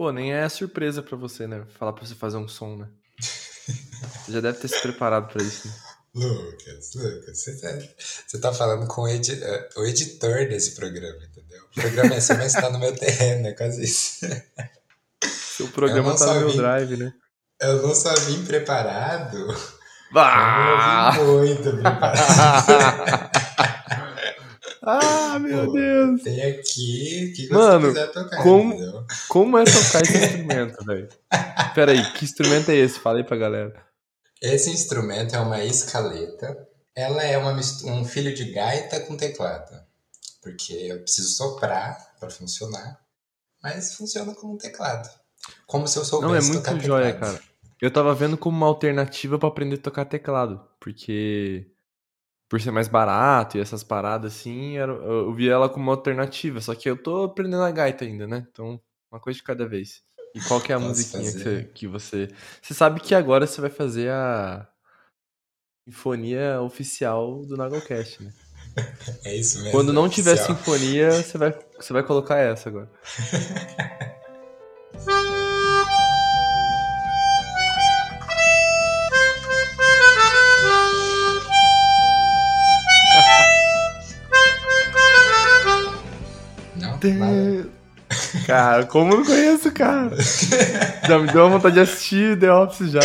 Pô, nem é surpresa pra você, né? Falar pra você fazer um som, né? Você já deve ter se preparado pra isso, né? Lucas, Lucas, você tá, você tá falando com o, edi eh, o editor desse programa, entendeu? O programa é assim, mas tá no meu terreno, é quase isso. Seu programa tá no meu vim, drive, né? Eu não só vim preparado, bah! eu vim muito preparado. ah, meu Pô, Deus! Tem aqui que Mano, você quiser tocar, como, entendeu? como é tocar esse instrumento, velho? Pera aí, que instrumento é esse? Fala aí pra galera. Esse instrumento é uma escaleta. Ela é uma, um filho de gaita com teclado. Porque eu preciso soprar para funcionar. Mas funciona como um teclado. Como se eu soubesse Não, é muito tocar joia, teclado. cara. Eu tava vendo como uma alternativa para aprender a tocar teclado. Porque por ser mais barato e essas paradas assim, eu vi ela como uma alternativa. Só que eu tô aprendendo a gaita ainda, né? Então, uma coisa de cada vez. E qual que é a Posso musiquinha que fazer? você, que você. Você sabe que agora você vai fazer a sinfonia oficial do Nagelcast, né? É isso mesmo. Quando não tiver oficial. sinfonia, você vai, você vai colocar essa agora. Nada? Cara, como eu não conheço, cara? Já me deu uma vontade de assistir The Office já.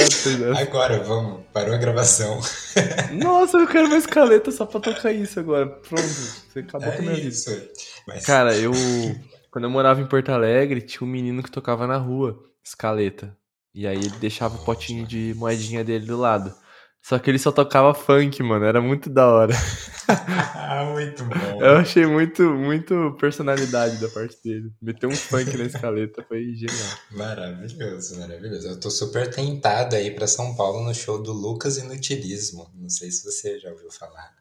Agora, vamos. Parou a gravação. Nossa, eu quero uma escaleta só pra tocar isso agora. Pronto, você acabou com a minha É vida. isso. Mas, Cara, eu. Quando eu morava em Porto Alegre, tinha um menino que tocava na rua, escaleta. E aí ele deixava o potinho de moedinha dele do lado. Só que ele só tocava funk, mano. Era muito da hora. ah, muito bom. Eu achei muito, muito personalidade da parte dele. Meter um funk na escaleta foi genial. Maravilhoso, maravilhoso. Eu tô super tentado aí pra São Paulo no show do Lucas Inutilismo. Não sei se você já ouviu falar.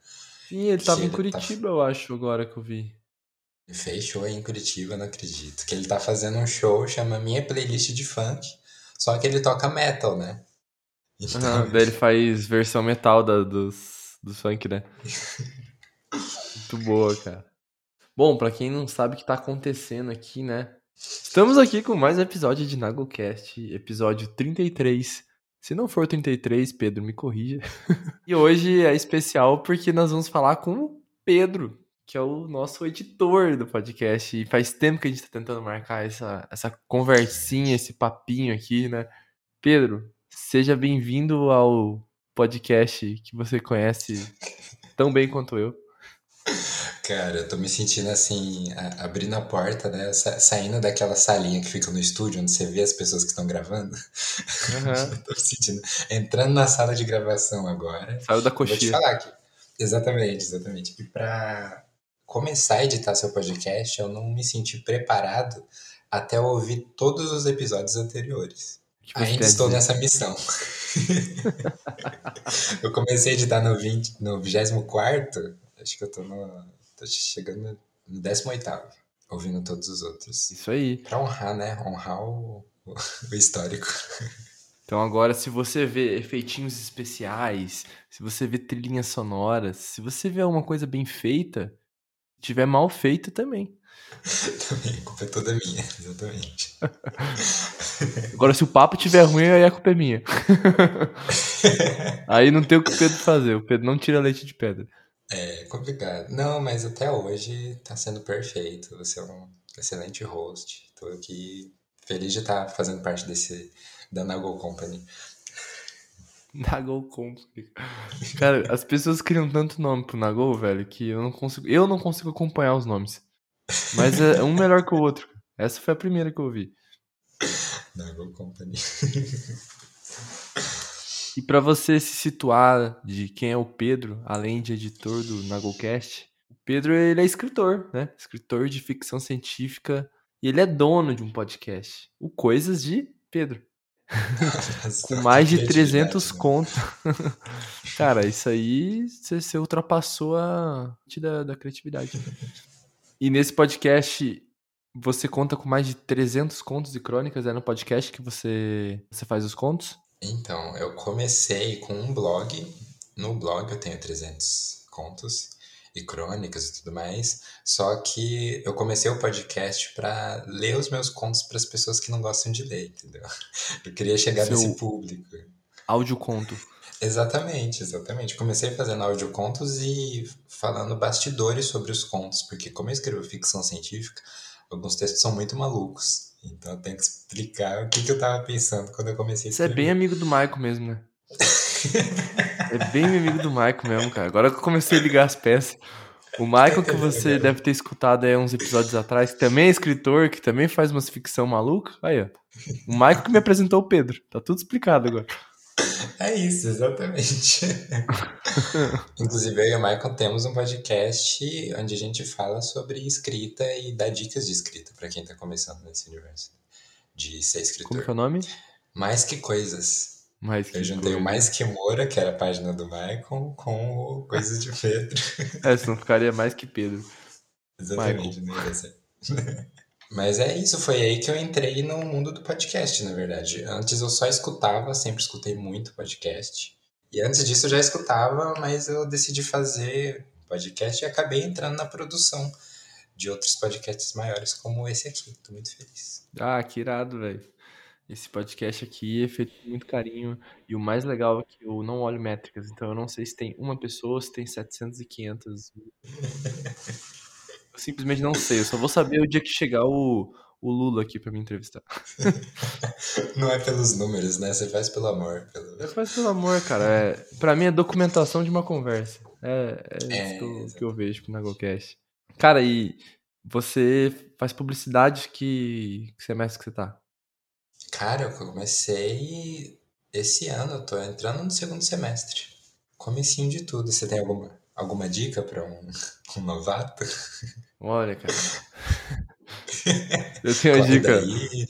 Sim, ele tava Que em ele tá- Curitiba, eu acho, agora que eu vi. Ele fez show aí em Curitiba, não acredito. Que ele tá fazendo um show, chama Minha Playlist de Funk. Só que ele toca metal, né? Daí ele faz versão metal da, dos, dos funk, né? Muito boa, cara. Bom, pra quem não sabe o que tá acontecendo aqui, né? Estamos aqui com mais um episódio de NagoCast, episódio 33. Se não for 33, Pedro, me corrija. E hoje é especial porque nós vamos falar com o Pedro, que é o nosso editor do podcast. E faz tempo que a gente tá tentando marcar essa, essa conversinha, esse papinho aqui, né? Pedro, seja bem-vindo ao podcast que você conhece tão bem quanto eu. Cara, eu tô me sentindo assim, a- abrindo a porta, né? Sa- saindo daquela salinha que fica no estúdio, onde você vê as pessoas que estão gravando. Eu tô me sentindo. Entrando na sala de gravação agora. Saiu da Vou te coxinha. falar aqui. Exatamente, exatamente. E pra começar a editar seu podcast, eu não me senti preparado até eu ouvir todos os episódios anteriores. Que Ainda estou dizer? nessa missão. eu comecei a editar no, 20, no 24, acho que eu tô, no, tô chegando no 18, ouvindo todos os outros. Isso aí. Pra honrar, né? Honrar o, o, o histórico. Então agora, se você vê efeitinhos especiais, se você vê trilhinhas sonoras, se você vê alguma coisa bem feita, se tiver mal feita também. Também, a culpa é toda minha, exatamente. Agora, se o papo tiver ruim, aí a culpa é minha. aí não tem o que o Pedro fazer. O Pedro não tira leite de pedra. É complicado. Não, mas até hoje tá sendo perfeito. Você é um excelente host. Tô aqui feliz de estar fazendo parte desse da Nago Company. Nagol Company. Cara, as pessoas criam tanto nome pro Nagol, velho, que eu não consigo. Eu não consigo acompanhar os nomes. Mas é um melhor que o outro. Essa foi a primeira que eu ouvi. Nago Company. E pra você se situar de quem é o Pedro, além de editor do Nagolcast, o Pedro ele é escritor, né? Escritor de ficção científica e ele é dono de um podcast, o Coisas de Pedro, com mais de 300 né? contos. Cara, isso aí você, você ultrapassou a da, da criatividade. E nesse podcast você conta com mais de 300 contos e crônicas, é no podcast que você, você faz os contos? Então, eu comecei com um blog. No blog eu tenho 300 contos. e crônicas e tudo mais. Só que eu comecei o podcast para ler os meus contos para as pessoas que não gostam de ler, entendeu? Eu queria chegar Seu nesse público. Audioconto. Exatamente, exatamente. Comecei fazendo audiocontos e falando bastidores sobre os contos, porque como eu escrevo ficção científica, alguns textos são muito malucos. Então eu tenho que explicar o que, que eu tava pensando quando eu comecei a Você é escrever. bem amigo do Michael mesmo, né? É bem amigo do Michael mesmo, cara. Agora que eu comecei a ligar as peças. O Michael que você deve ter escutado aí uns episódios atrás, que também é escritor, que também faz umas ficção maluca. Aí, ó. O Michael que me apresentou o Pedro. Tá tudo explicado agora. É isso, exatamente. Inclusive, eu e o Michael temos um podcast onde a gente fala sobre escrita e dá dicas de escrita para quem tá começando nesse universo de ser Como escritor. que é o nome? Mais que coisas. Mais que Eu juntei o coisa. Mais que Moura, que era a página do Michael, com o Coisas de Pedro. É, senão ficaria mais que Pedro. Exatamente, não ia ser. Mas é isso, foi aí que eu entrei no mundo do podcast, na verdade. Antes eu só escutava, sempre escutei muito podcast. E antes disso eu já escutava, mas eu decidi fazer podcast e acabei entrando na produção de outros podcasts maiores, como esse aqui. Tô muito feliz. Ah, que irado, velho. Esse podcast aqui é feito com muito carinho. E o mais legal é que eu não olho métricas. Então eu não sei se tem uma pessoa ou se tem 700 e 500. Eu simplesmente não sei. Eu só vou saber o dia que chegar o, o Lula aqui pra me entrevistar. Não é pelos números, né? Você faz pelo amor. Pelo... Eu faço pelo amor, cara. É, pra mim é documentação de uma conversa. É, é É, isso que eu, que eu vejo pro Nagocast. Cara, e você faz publicidade que, que semestre que você tá? Cara, eu comecei esse ano, eu tô entrando no segundo semestre. Comecinho de tudo. Você tem alguma, alguma dica pra um, um novato? Olha, cara. Eu tenho a Corre dica. daí,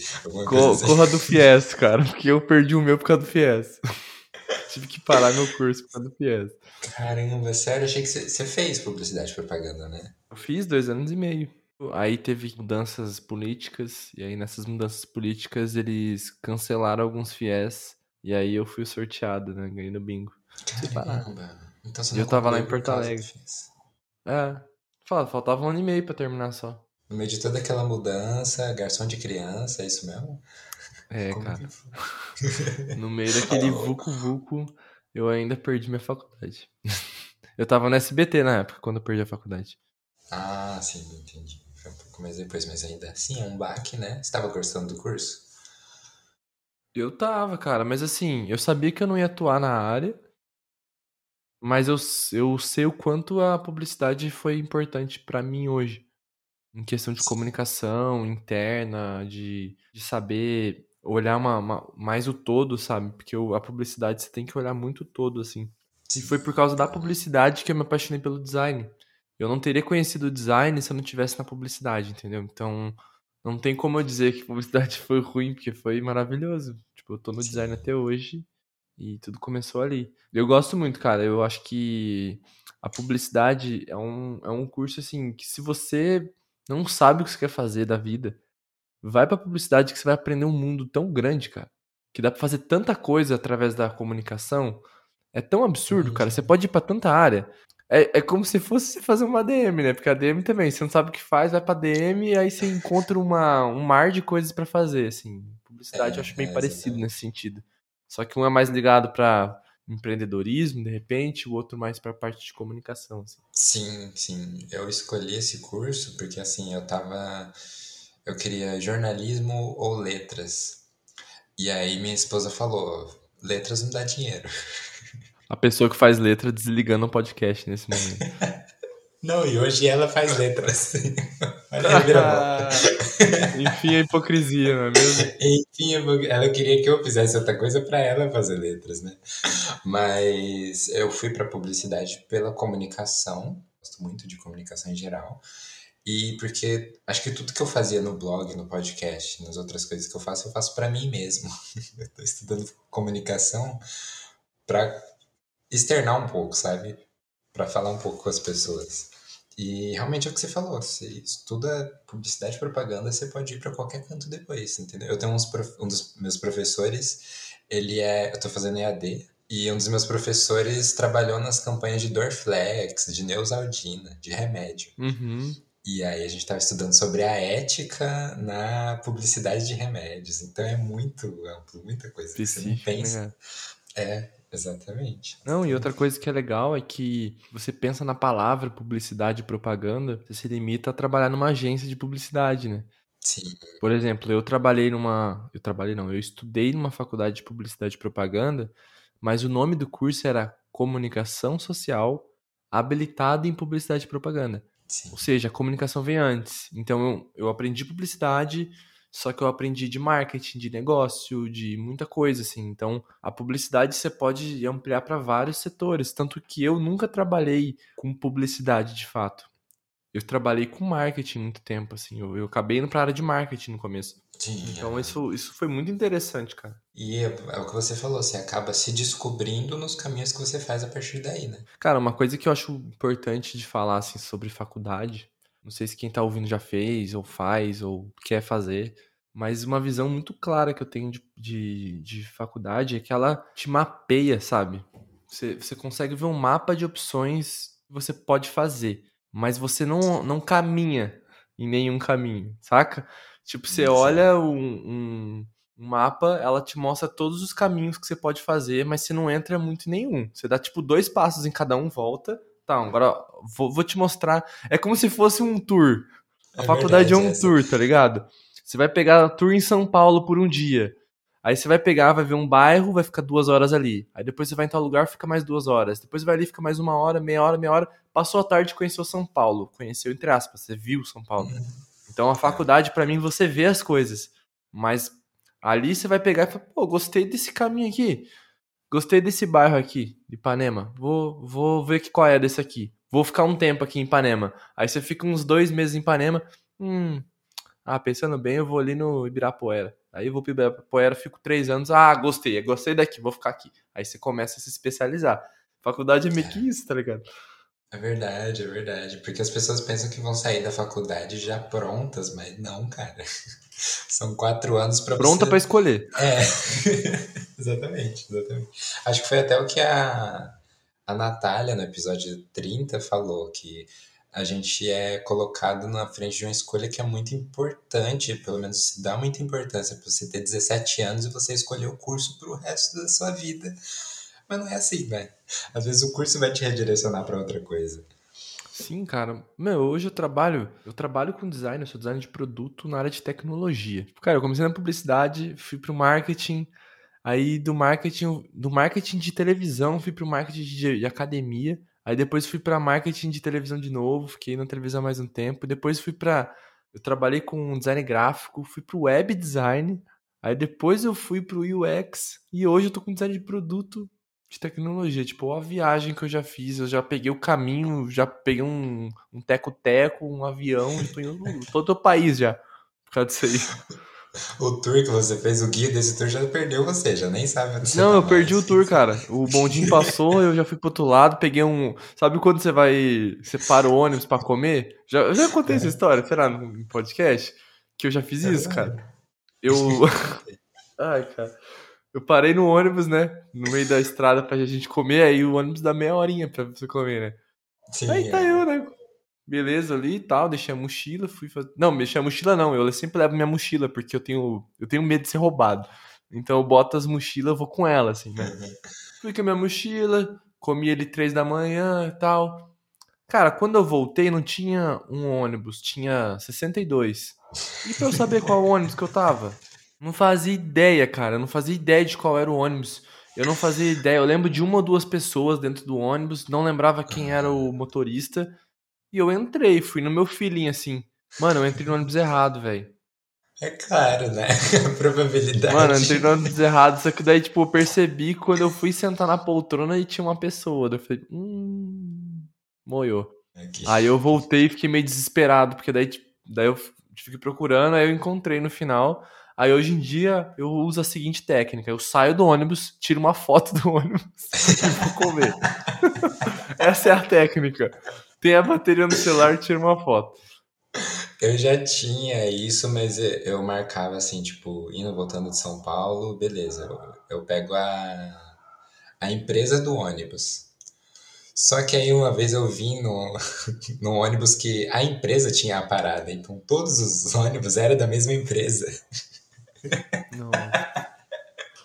Co- assim. corra do FIES, cara, porque eu perdi o meu por causa do FIES. Tive que parar meu curso por causa do FIES. Caramba, sério, achei que você, fez publicidade e propaganda, né? Eu fiz dois anos e meio. Aí teve mudanças políticas, e aí nessas mudanças políticas eles cancelaram alguns FIES, e aí eu fui sorteado, né? Ganhei no bingo. Caramba. Então você E eu tava lá em Porto Alegre. É, faltava um ano e meio pra terminar só. No meio de toda aquela mudança, garçom de criança, é isso mesmo? É, Como cara. que? No meio daquele vucu-vucu, eu ainda perdi minha faculdade. Eu tava no SBT na época, quando eu perdi a faculdade. Ah, sim, entendi. Foi um pouco mais depois, mas ainda assim é um baque, né? Você tava gostando do curso? Eu tava, cara, mas assim, eu sabia que eu não ia atuar na área, mas eu, eu sei o quanto a publicidade foi importante pra mim hoje. Em questão de comunicação interna, de, de saber olhar uma, uma- mais o todo, sabe? Porque o- a publicidade você tem que olhar muito o todo, assim. E foi por causa da publicidade que eu me apaixonei pelo design. Eu não teria conhecido o design se eu não tivesse na publicidade, entendeu? Então, não tem como eu dizer que publicidade foi ruim, porque foi maravilhoso. Tipo, eu tô no design até hoje e tudo começou ali. Eu gosto muito, cara. Eu acho que a publicidade é um, é um curso, assim, que se você não sabe o que você quer fazer da vida, vai pra publicidade que você vai aprender um mundo tão grande, cara. Que dá pra fazer tanta coisa através da comunicação. É tão absurdo, cara. Você pode ir pra tanta área. É, é como se fosse fazer uma DM, né? Porque a DM também, você não sabe o que faz, vai pra DM e aí você encontra uma, um mar de coisas pra fazer, assim. Publicidade É, eu acho bem é, parecido nesse sentido. Só que um é mais ligado pra empreendedorismo, de repente, o outro mais pra parte de comunicação, assim. Sim, sim. Eu escolhi esse curso porque assim, eu tava. Eu queria jornalismo ou letras. E aí minha esposa falou: letras não dá dinheiro. A pessoa que faz letra desligando o podcast nesse momento. Não, e hoje ela faz letras. Olha a reviravolta. Enfim, a hipocrisia, não é mesmo? Enfim, ela queria que eu fizesse outra coisa para ela fazer letras, né? Mas eu fui para publicidade pela comunicação, gosto muito de comunicação em geral. E porque acho que tudo que eu fazia no blog, no podcast, nas outras coisas que eu faço, eu faço para mim mesmo. Eu tô estudando comunicação para externar um pouco, sabe? Para falar um pouco com as pessoas. E realmente é o que você falou, você estuda publicidade e propaganda, você pode ir para qualquer canto depois, entendeu? Eu tenho uns prof- um dos meus professores, ele é, eu tô fazendo EAD, E um dos meus professores trabalhou nas campanhas de Dorflex, de Neusaldina, de remédio. Uhum. E aí a gente estava estudando sobre a ética na publicidade de remédios. Então é muito amplo, muita coisa que você não pensa. né? É, exatamente. Não, e outra coisa que é legal é que você pensa na palavra publicidade e propaganda, você se limita a trabalhar numa agência de publicidade, né? Sim, Por exemplo, eu trabalhei numa. Eu trabalhei não, eu estudei numa faculdade de publicidade e propaganda, mas o nome do curso era Comunicação Social habilitada em publicidade e propaganda. sim. Ou seja, a comunicação vem antes. Então eu, eu aprendi publicidade, só que eu aprendi de marketing, de negócio, de muita coisa, assim. Então a publicidade você pode ampliar para vários setores. Tanto que eu nunca trabalhei com publicidade de fato. Eu trabalhei com marketing muito tempo, assim. Eu, eu acabei indo pra área de marketing no começo. Sim, Então é. isso, isso foi muito interessante, cara. E é, é o que você falou, você acaba se descobrindo nos caminhos que você faz a partir daí, né? Cara, uma coisa que eu acho importante de falar assim sobre faculdade, não sei se quem tá ouvindo já fez, ou faz, ou quer fazer, mas uma visão muito clara que eu tenho de, de, de faculdade é que ela te mapeia, sabe? Você, você consegue ver um mapa de opções que você pode fazer, mas você não, não caminha em nenhum caminho, saca? Tipo, você Sim. olha um, um, um mapa, ela te mostra todos os caminhos que você pode fazer, mas você não entra muito em nenhum. Você dá, tipo, dois passos em cada um, volta. Tá, agora vou, vou te mostrar. É como se fosse um tour. A É faculdade é verdade, um essa. tour, tá ligado? Você vai pegar tour em São Paulo por um dia. Aí você vai pegar, vai ver um bairro, vai ficar duas horas ali. Aí depois você vai em tal lugar, fica mais duas horas. Depois vai ali, fica mais uma hora, meia hora, meia hora. Passou a tarde, conheceu São Paulo. Conheceu, entre aspas, você viu São Paulo. Então a faculdade, pra mim, você vê as coisas. Mas ali você vai pegar e falar, pô, gostei desse caminho aqui. Gostei desse bairro aqui, de Ipanema. Vou, vou ver que qual é desse aqui. Vou ficar um tempo aqui em Ipanema. Aí você fica uns dois meses em Ipanema. Hum. Ah, pensando bem, eu vou ali no Ibirapuera. Aí eu vou pro Ibirapuera, fico três anos. Ah, gostei, gostei daqui, vou ficar aqui. Aí você começa a se especializar. Faculdade é meio que isso, tá ligado? É verdade, é verdade. Porque as pessoas pensam que vão sair da faculdade já prontas, mas não, cara. São quatro anos pra Pronta você... pra escolher. É, exatamente, exatamente. Acho que foi até o que a, a Natália, no episódio 30, falou, que a gente é colocado na frente de uma escolha que é muito importante, pelo menos se dá muita importância para você ter 17 anos e você escolher o curso para o resto da sua vida. Mas não é assim, né? Às vezes o curso vai te redirecionar para outra coisa. Sim, cara. Meu, hoje eu trabalho, eu trabalho com design, eu sou designer de produto na área de tecnologia. Tipo, Cara, eu comecei na publicidade, fui pro marketing, aí do marketing, do marketing de televisão, fui pro marketing de, de academia, aí depois fui pra marketing de televisão de novo, fiquei na televisão mais um tempo, depois fui pra eu trabalhei com design gráfico, fui pro web design, aí depois eu fui pro UX e hoje eu tô com design de produto de tecnologia, tipo, a viagem que eu já fiz, eu já peguei o caminho, já peguei um um teco-teco, um avião, já tô indo todo o país já, por causa disso aí. O tour que você fez, o guia desse tour já perdeu você, já nem sabe onde você Não, tá eu perdi o mais. tour, cara. O bondinho passou, eu já fui pro outro lado, peguei um. Sabe quando você vai. Você para o ônibus pra comer? Já, eu já contei essa história, será, no podcast? Que eu já fiz É isso, verdade. cara. Eu. Ai, cara. Eu parei no ônibus, né? No meio da estrada pra gente comer, aí o ônibus dá meia horinha pra você comer, né? Sim, Aí tá é. eu, né? Beleza ali e tal, deixei a mochila, fui fazer. Não, deixei a mochila não, eu sempre levo minha mochila, porque eu tenho, eu tenho medo de ser roubado. Então eu boto as mochilas, eu vou com ela, assim, né? Uhum. Fui com a minha mochila, comi ele três da manhã e tal. Cara, quando eu voltei, não tinha um ônibus, tinha 62. E pra eu saber qual ônibus que eu tava? Não fazia ideia, cara. Eu não fazia ideia de qual era o ônibus. Eu não fazia ideia. Eu lembro de uma ou duas pessoas dentro do ônibus, não lembrava quem era o motorista. E eu entrei, fui no meu feeling assim. Mano, eu entrei no ônibus errado, velho. É claro, né? A probabilidade. Mano, eu entrei no ônibus errado, só que daí, tipo, eu percebi quando eu fui sentar na poltrona e tinha uma pessoa. Daí eu falei, hum. Moiou. Aqui. Aí eu voltei e fiquei meio desesperado, porque daí, tipo, daí eu fiquei procurando, aí eu encontrei no final. Aí hoje em dia eu uso a seguinte técnica: eu saio do ônibus, tiro uma foto do ônibus e vou comer. Essa é a técnica. Tem a bateria no celular, tira uma foto. Eu já tinha isso, mas eu marcava assim, tipo, indo voltando de São Paulo, beleza. Eu, eu pego a, a empresa do ônibus. Só que aí uma vez eu vim no, no ônibus que a empresa tinha a parada, então todos os ônibus eram da mesma empresa. Não.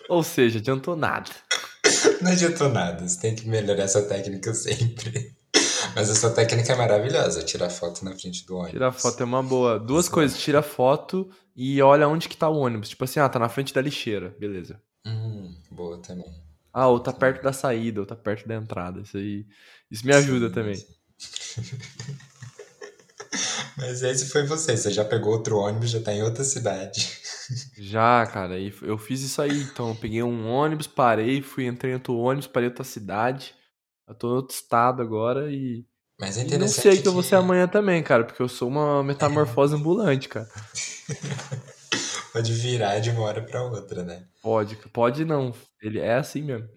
Ou seja, adiantou nada. Não adiantou nada, você tem que melhorar essa técnica sempre. Mas essa técnica é maravilhosa, tirar foto na frente do ônibus. Tirar foto é uma boa. Duas coisas, tira foto e olha onde que tá o ônibus. Tipo assim, ah, tá na frente da lixeira, beleza. Hum, boa também. Ah, ou tá perto da saída, ou tá perto da entrada. Isso aí. Isso me ajuda Sim, também. sim. Mas esse foi você, você já pegou outro ônibus, já tá em outra cidade. Já, cara, e eu fiz isso aí. Então, eu peguei um ônibus, parei, fui, entrei em outro ônibus, parei outra cidade. Eu tô em outro estado agora e. Mas é E não sei interessante que eu vou ser amanhã também, cara, porque eu sou uma metamorfose ambulante, cara. pode virar de uma hora pra outra, né? Pode, pode não. Ele é assim mesmo.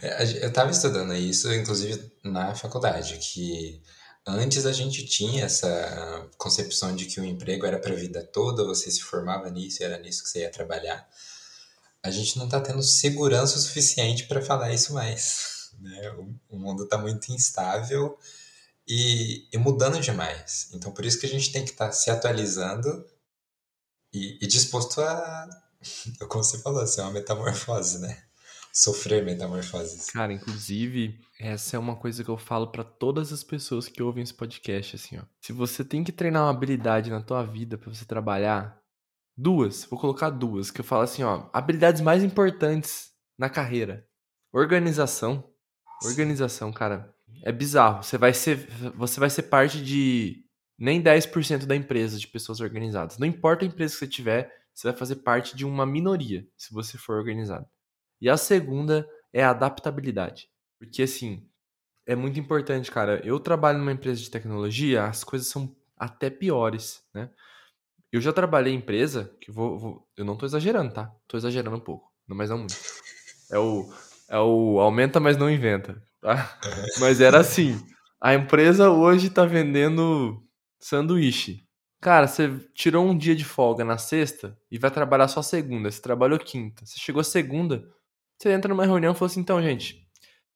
É, Eu tava estudando isso, inclusive na faculdade, que antes a gente tinha essa concepção de que o emprego era pra vida toda, você se formava nisso era nisso que você ia trabalhar. A gente não tá tendo segurança o suficiente pra falar isso mais, né? O, mundo tá muito instável e, e mudando demais. Então, por isso que a gente tem que estar se atualizando e, e disposto a, como você falou, ser uma metamorfose, né? Sofrer metamorfoses. Cara, inclusive, essa é uma coisa que eu falo pra todas as pessoas que ouvem esse podcast, assim, ó. Se você tem que treinar uma habilidade na tua vida pra você trabalhar, duas, vou colocar duas, que eu falo assim, ó, habilidades mais importantes na carreira. Organização. Organização, cara, é bizarro. Você vai ser, você vai ser parte de nem 10% da empresa de pessoas organizadas. Não importa a empresa que você tiver, você vai fazer parte de uma minoria, se você for organizado. E a segunda é a adaptabilidade. Porque, assim, é muito importante, cara. Eu trabalho numa empresa de tecnologia, as coisas são até piores, né? Eu já trabalhei em empresa, que vou, vou- eu não tô exagerando, tá? Tô exagerando um pouco, não- mas não muito. É o, é o aumenta, mas não inventa, tá? Mas era assim, a empresa hoje tá vendendo sanduíche. Cara, você tirou um dia de folga na sexta e vai trabalhar só segunda. Você trabalhou quinta. Você chegou segunda, você entra numa reunião e falou assim: então, gente,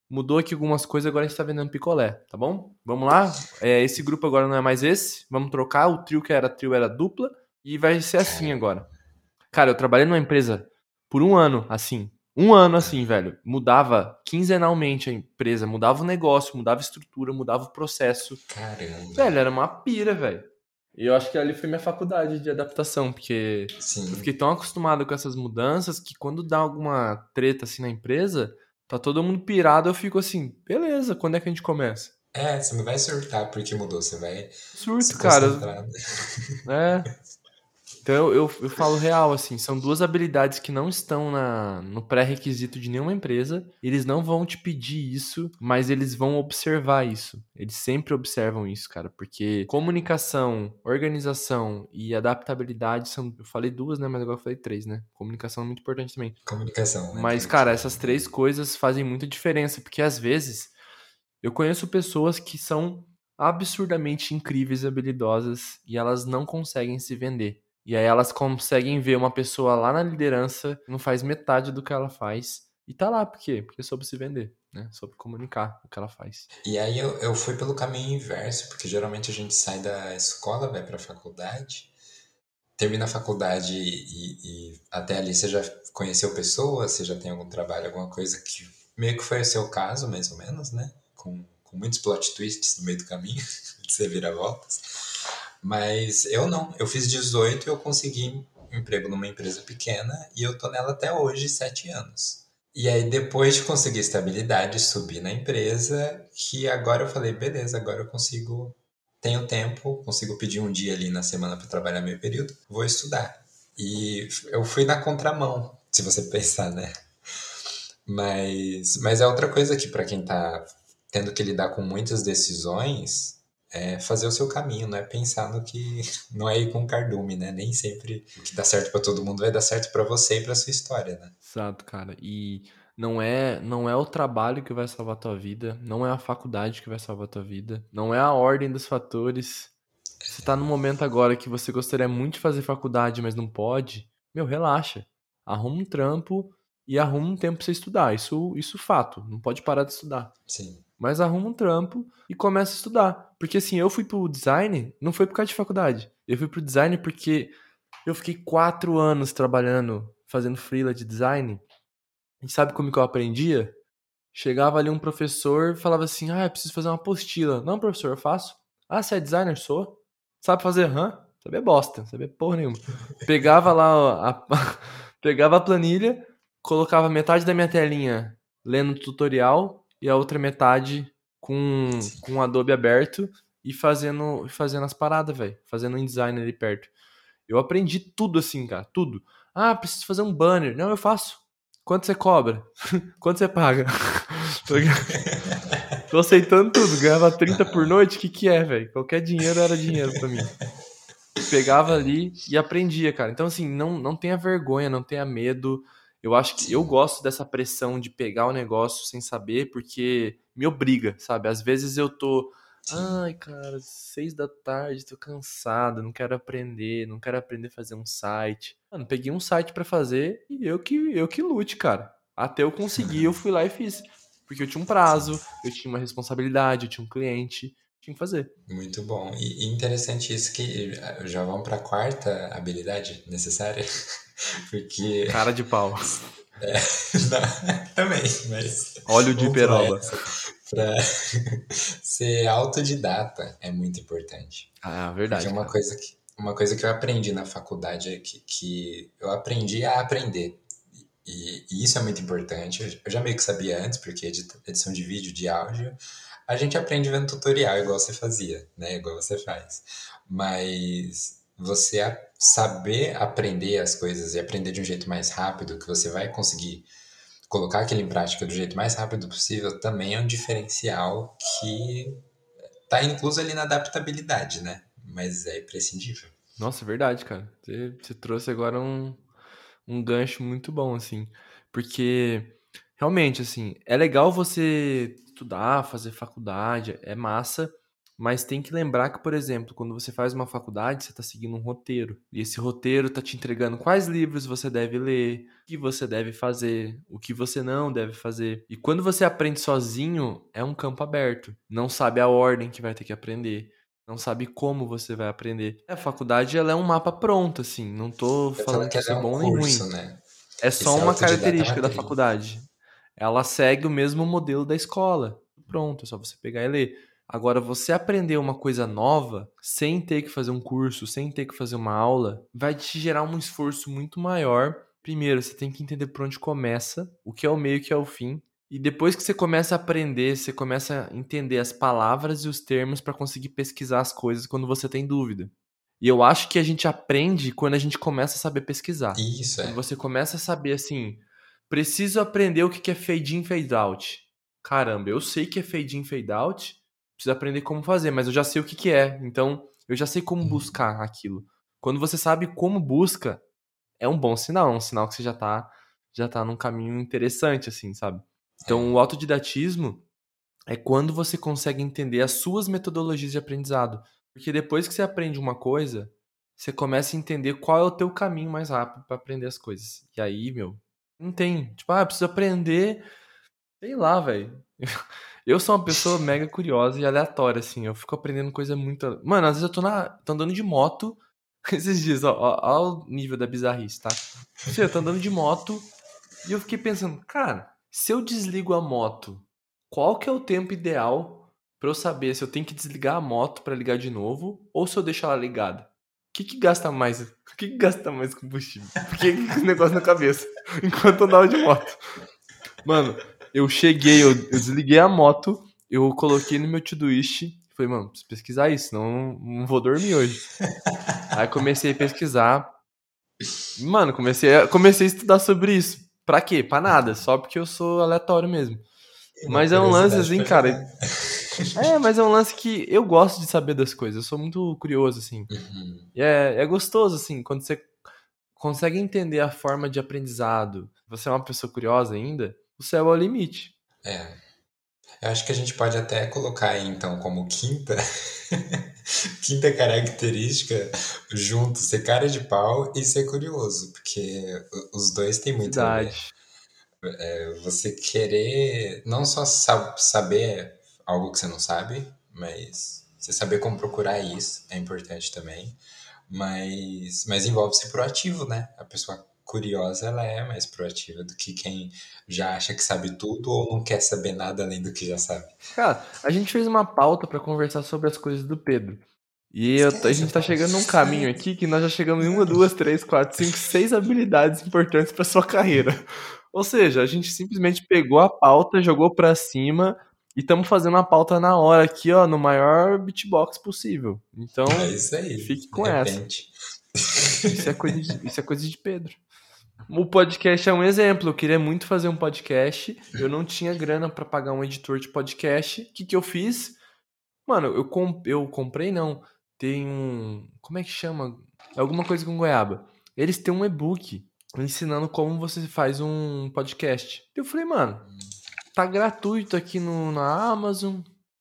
mudou aqui algumas coisas, agora a gente tá vendendo picolé, tá bom? Vamos lá? É, esse grupo agora não é mais esse. Vamos trocar. O trio que era trio era dupla. E vai ser assim agora. Cara, eu trabalhei numa empresa por um ano, assim. Um ano assim, velho. Mudava quinzenalmente a empresa, mudava o negócio, mudava a estrutura, mudava o processo. Caramba. Velho, era uma pira, velho. E eu acho que ali foi minha faculdade de adaptação, porque eu Sim. fiquei tão acostumado com essas mudanças que quando dá alguma treta assim na empresa, tá todo mundo pirado, eu fico assim, beleza, quando é que a gente começa? É, você não vai surtar porque mudou, você vai Surto, cara. É. Então eu, eu, falo real, assim, são duas habilidades que não estão na, no pré-requisito de nenhuma empresa. Eles não vão te pedir isso, mas eles vão observar isso. Eles sempre observam isso, cara, porque comunicação, organização e adaptabilidade são. Eu falei duas, né? Mas agora eu falei três, né? Comunicação é muito importante também. Comunicação. né? Mas, cara, essas três coisas fazem muita diferença, porque às vezes eu conheço pessoas que são absurdamente incríveis e habilidosas e elas não conseguem se vender. E aí elas conseguem ver uma pessoa lá na liderança não faz metade do que ela faz e tá lá, por quê? Porque soube se vender, né? Soube comunicar o que ela faz. E aí eu, eu fui pelo caminho inverso, porque geralmente a gente sai da escola, vai pra faculdade, termina a faculdade e, e até ali você já conheceu pessoas, você já tem algum trabalho, alguma coisa que meio que foi o seu caso, mais ou menos, né? Com, com muitos plot twists no meio do caminho, de você vira voltas. Mas eu não, eu fiz 18 e eu consegui emprego numa empresa pequena e eu tô nela até hoje, sete anos. E aí, depois de conseguir estabilidade, subir na empresa, que agora eu falei, beleza, agora eu consigo, tenho tempo, consigo pedir um dia ali na semana para trabalhar meio período, vou estudar. E eu fui na contramão, se você pensar, né? Mas, mas é outra coisa que para quem tá tendo que lidar com muitas decisões, é fazer o seu caminho, não é pensar no que não é ir com cardume, né? Nem sempre o que dá certo para todo mundo vai dar certo para você e para sua história, né? Exato, cara. E não é, não é o trabalho que vai salvar a tua vida, não é a faculdade que vai salvar a tua vida, não é a ordem dos fatores. Você tá num momento agora que você gostaria muito de fazer faculdade, mas não pode, meu, relaxa. Arruma um trampo e arruma um tempo pra você estudar. Isso, isso fato. Não pode parar de estudar. Sim. Mas arruma um trampo e começa a estudar. Porque assim, eu fui pro design, não foi por causa de faculdade. Eu fui pro design porque eu fiquei quatro anos trabalhando, fazendo freela de design. E sabe como que eu aprendia? Chegava ali um professor falava assim: Ah, eu preciso fazer uma apostila. Não, professor, eu faço. Ah, você é designer? Sou. Sabe fazer? Hã? Saber bosta, saber porra nenhuma. Pegava lá a, pegava a planilha, colocava metade da minha telinha lendo tutorial e a outra metade com, com o Adobe aberto e fazendo, fazendo as paradas, velho. Fazendo um design ali perto. Eu aprendi tudo assim, cara, tudo. Ah, preciso fazer um banner. Não, eu faço. Quanto você cobra? Quanto você paga? Tô aceitando tudo. Ganhava 30 por noite, o que que é, velho? Qualquer dinheiro era dinheiro pra mim. Pegava ali e aprendia, cara. Então, assim, não, não tenha vergonha, não tenha medo. Eu acho que eu gosto dessa pressão de pegar o negócio sem saber, porque me obriga, sabe? Às vezes eu tô Ai, cara, seis da tarde, tô cansado, não quero aprender, não quero aprender a fazer um site. Mano, peguei um site para fazer e eu que, eu que lute, cara. Até eu conseguir, eu fui lá e fiz. Porque eu tinha um prazo, eu tinha uma responsabilidade, eu tinha um cliente, tinha que fazer. Muito bom. E interessante isso que já vamos para a quarta habilidade necessária. Porque. Cara de pau. É, não, também, mas. Óleo de peroba para ser autodidata é muito importante. Ah, verdade. Porque uma coisa que uma coisa que eu aprendi na faculdade é que, que eu aprendi a aprender. E, e, isso é muito importante. Eu já meio que sabia antes, porque edição de vídeo, de áudio, a gente aprende vendo tutorial, igual você fazia, né? Igual você faz. Mas você saber aprender as coisas e aprender de um jeito mais rápido, que você vai conseguir colocar aquilo em prática do jeito mais rápido possível também é um diferencial que está incluso ali na adaptabilidade, né? Mas é imprescindível. Nossa, é verdade, cara. Você, você trouxe agora um, um gancho muito bom, assim. Porque, realmente, assim, é legal você estudar, fazer faculdade, é massa, mas tem que lembrar que, por exemplo, quando você faz uma faculdade, você está seguindo um roteiro. E esse roteiro está te entregando quais livros você deve ler, o que você deve fazer, o que você não deve fazer. E quando você aprende sozinho, é um campo aberto. Não sabe a ordem que vai ter que aprender. Não sabe como você vai aprender. A faculdade ela é um mapa pronto, assim. Não tô falando que, é, é bom nem ruim. Né? É só Esse uma característica da faculdade. Ela segue o mesmo modelo da escola. Pronto, é só você pegar e ler. Agora, você aprender uma coisa nova, sem ter que fazer um curso, sem ter que fazer uma aula, vai te gerar um esforço muito maior. Primeiro, você tem que entender por onde começa, o que é o meio e o que é o fim. E depois que você começa a aprender, você começa a entender as palavras e os termos para conseguir pesquisar as coisas quando você tem dúvida. E eu acho que a gente aprende quando a gente começa a saber pesquisar. Isso, é. Quando você começa a saber assim, preciso aprender o que é fade in, fade out. Caramba, eu sei que é fade in, fade out, preciso aprender como fazer, mas eu já sei o que, que é. Então, eu já sei como uhum. buscar aquilo. Quando você sabe como busca, é um bom sinal, é um sinal que você já tá, já tá num caminho interessante, assim, sabe? Então, é. o autodidatismo é quando você consegue entender as suas metodologias de aprendizado. Porque depois que você aprende uma coisa, você começa a entender qual é o teu caminho mais rápido para aprender as coisas. E aí, meu, não tem. Tipo, ah, preciso aprender. Sei lá, velho. Eu sou uma pessoa mega curiosa e aleatória, assim. Eu fico aprendendo coisa muito. Mano, às vezes eu tô, na... tô andando de moto. Esses dias, ó, ó, ó o nível da bizarrice, tá? Você, eu tô andando de moto e eu fiquei pensando, cara, se eu desligo a moto, qual que é o tempo ideal para eu saber se eu tenho que desligar a moto para ligar de novo ou se eu deixo ela ligada? O que, que gasta mais? O que, que gasta mais combustível? Porque que negócio na cabeça enquanto eu andava de moto. Mano, eu cheguei, eu, eu, desliguei a moto, eu coloquei no meu Todoist. Falei, mano, preciso pesquisar isso, senão não vou dormir hoje. Aí comecei a pesquisar. Mano, comecei a, comecei a estudar sobre isso. Pra quê? Pra nada, só porque eu sou aleatório mesmo. Mas é um lance assim, cara. É, mas é um lance que eu gosto de saber das coisas. Eu sou muito curioso, assim. Uhum. E é, é gostoso, assim, quando você consegue entender a forma de aprendizado. Você é uma pessoa curiosa ainda o céu é o limite. É. Eu acho que a gente pode até colocar aí, então, como quinta, quinta característica junto, ser cara de pau e ser curioso, porque os dois têm muito Verdade. a ver. É você querer não só saber algo que você não sabe, mas você saber como procurar isso é importante também. Mas, mas envolve ser proativo, né? A pessoa curiosa, ela é mais proativa do que quem já acha que sabe tudo ou não quer saber nada além do que já sabe. Cara, a gente fez uma pauta para conversar sobre as coisas do Pedro. E eu, a gente tá chegando num caminho aqui que nós já chegamos em uma, duas, três, quatro, cinco, seis habilidades importantes para sua carreira. Ou seja, a gente simplesmente pegou a pauta, jogou para cima e estamos fazendo a pauta na hora aqui, ó, no maior beatbox possível. Então, é aí. fique com essa. Isso é, coisa de, isso é coisa de Pedro. O podcast é um exemplo. Eu queria muito fazer um podcast. Eu não tinha grana para pagar um editor de podcast. O que, que eu fiz? Mano, eu, comp eu comprei, não. Tem um. Como é que chama? É alguma coisa com goiaba. Eles têm um e-book ensinando como você faz um podcast. Eu falei, mano, tá gratuito aqui no, na Amazon.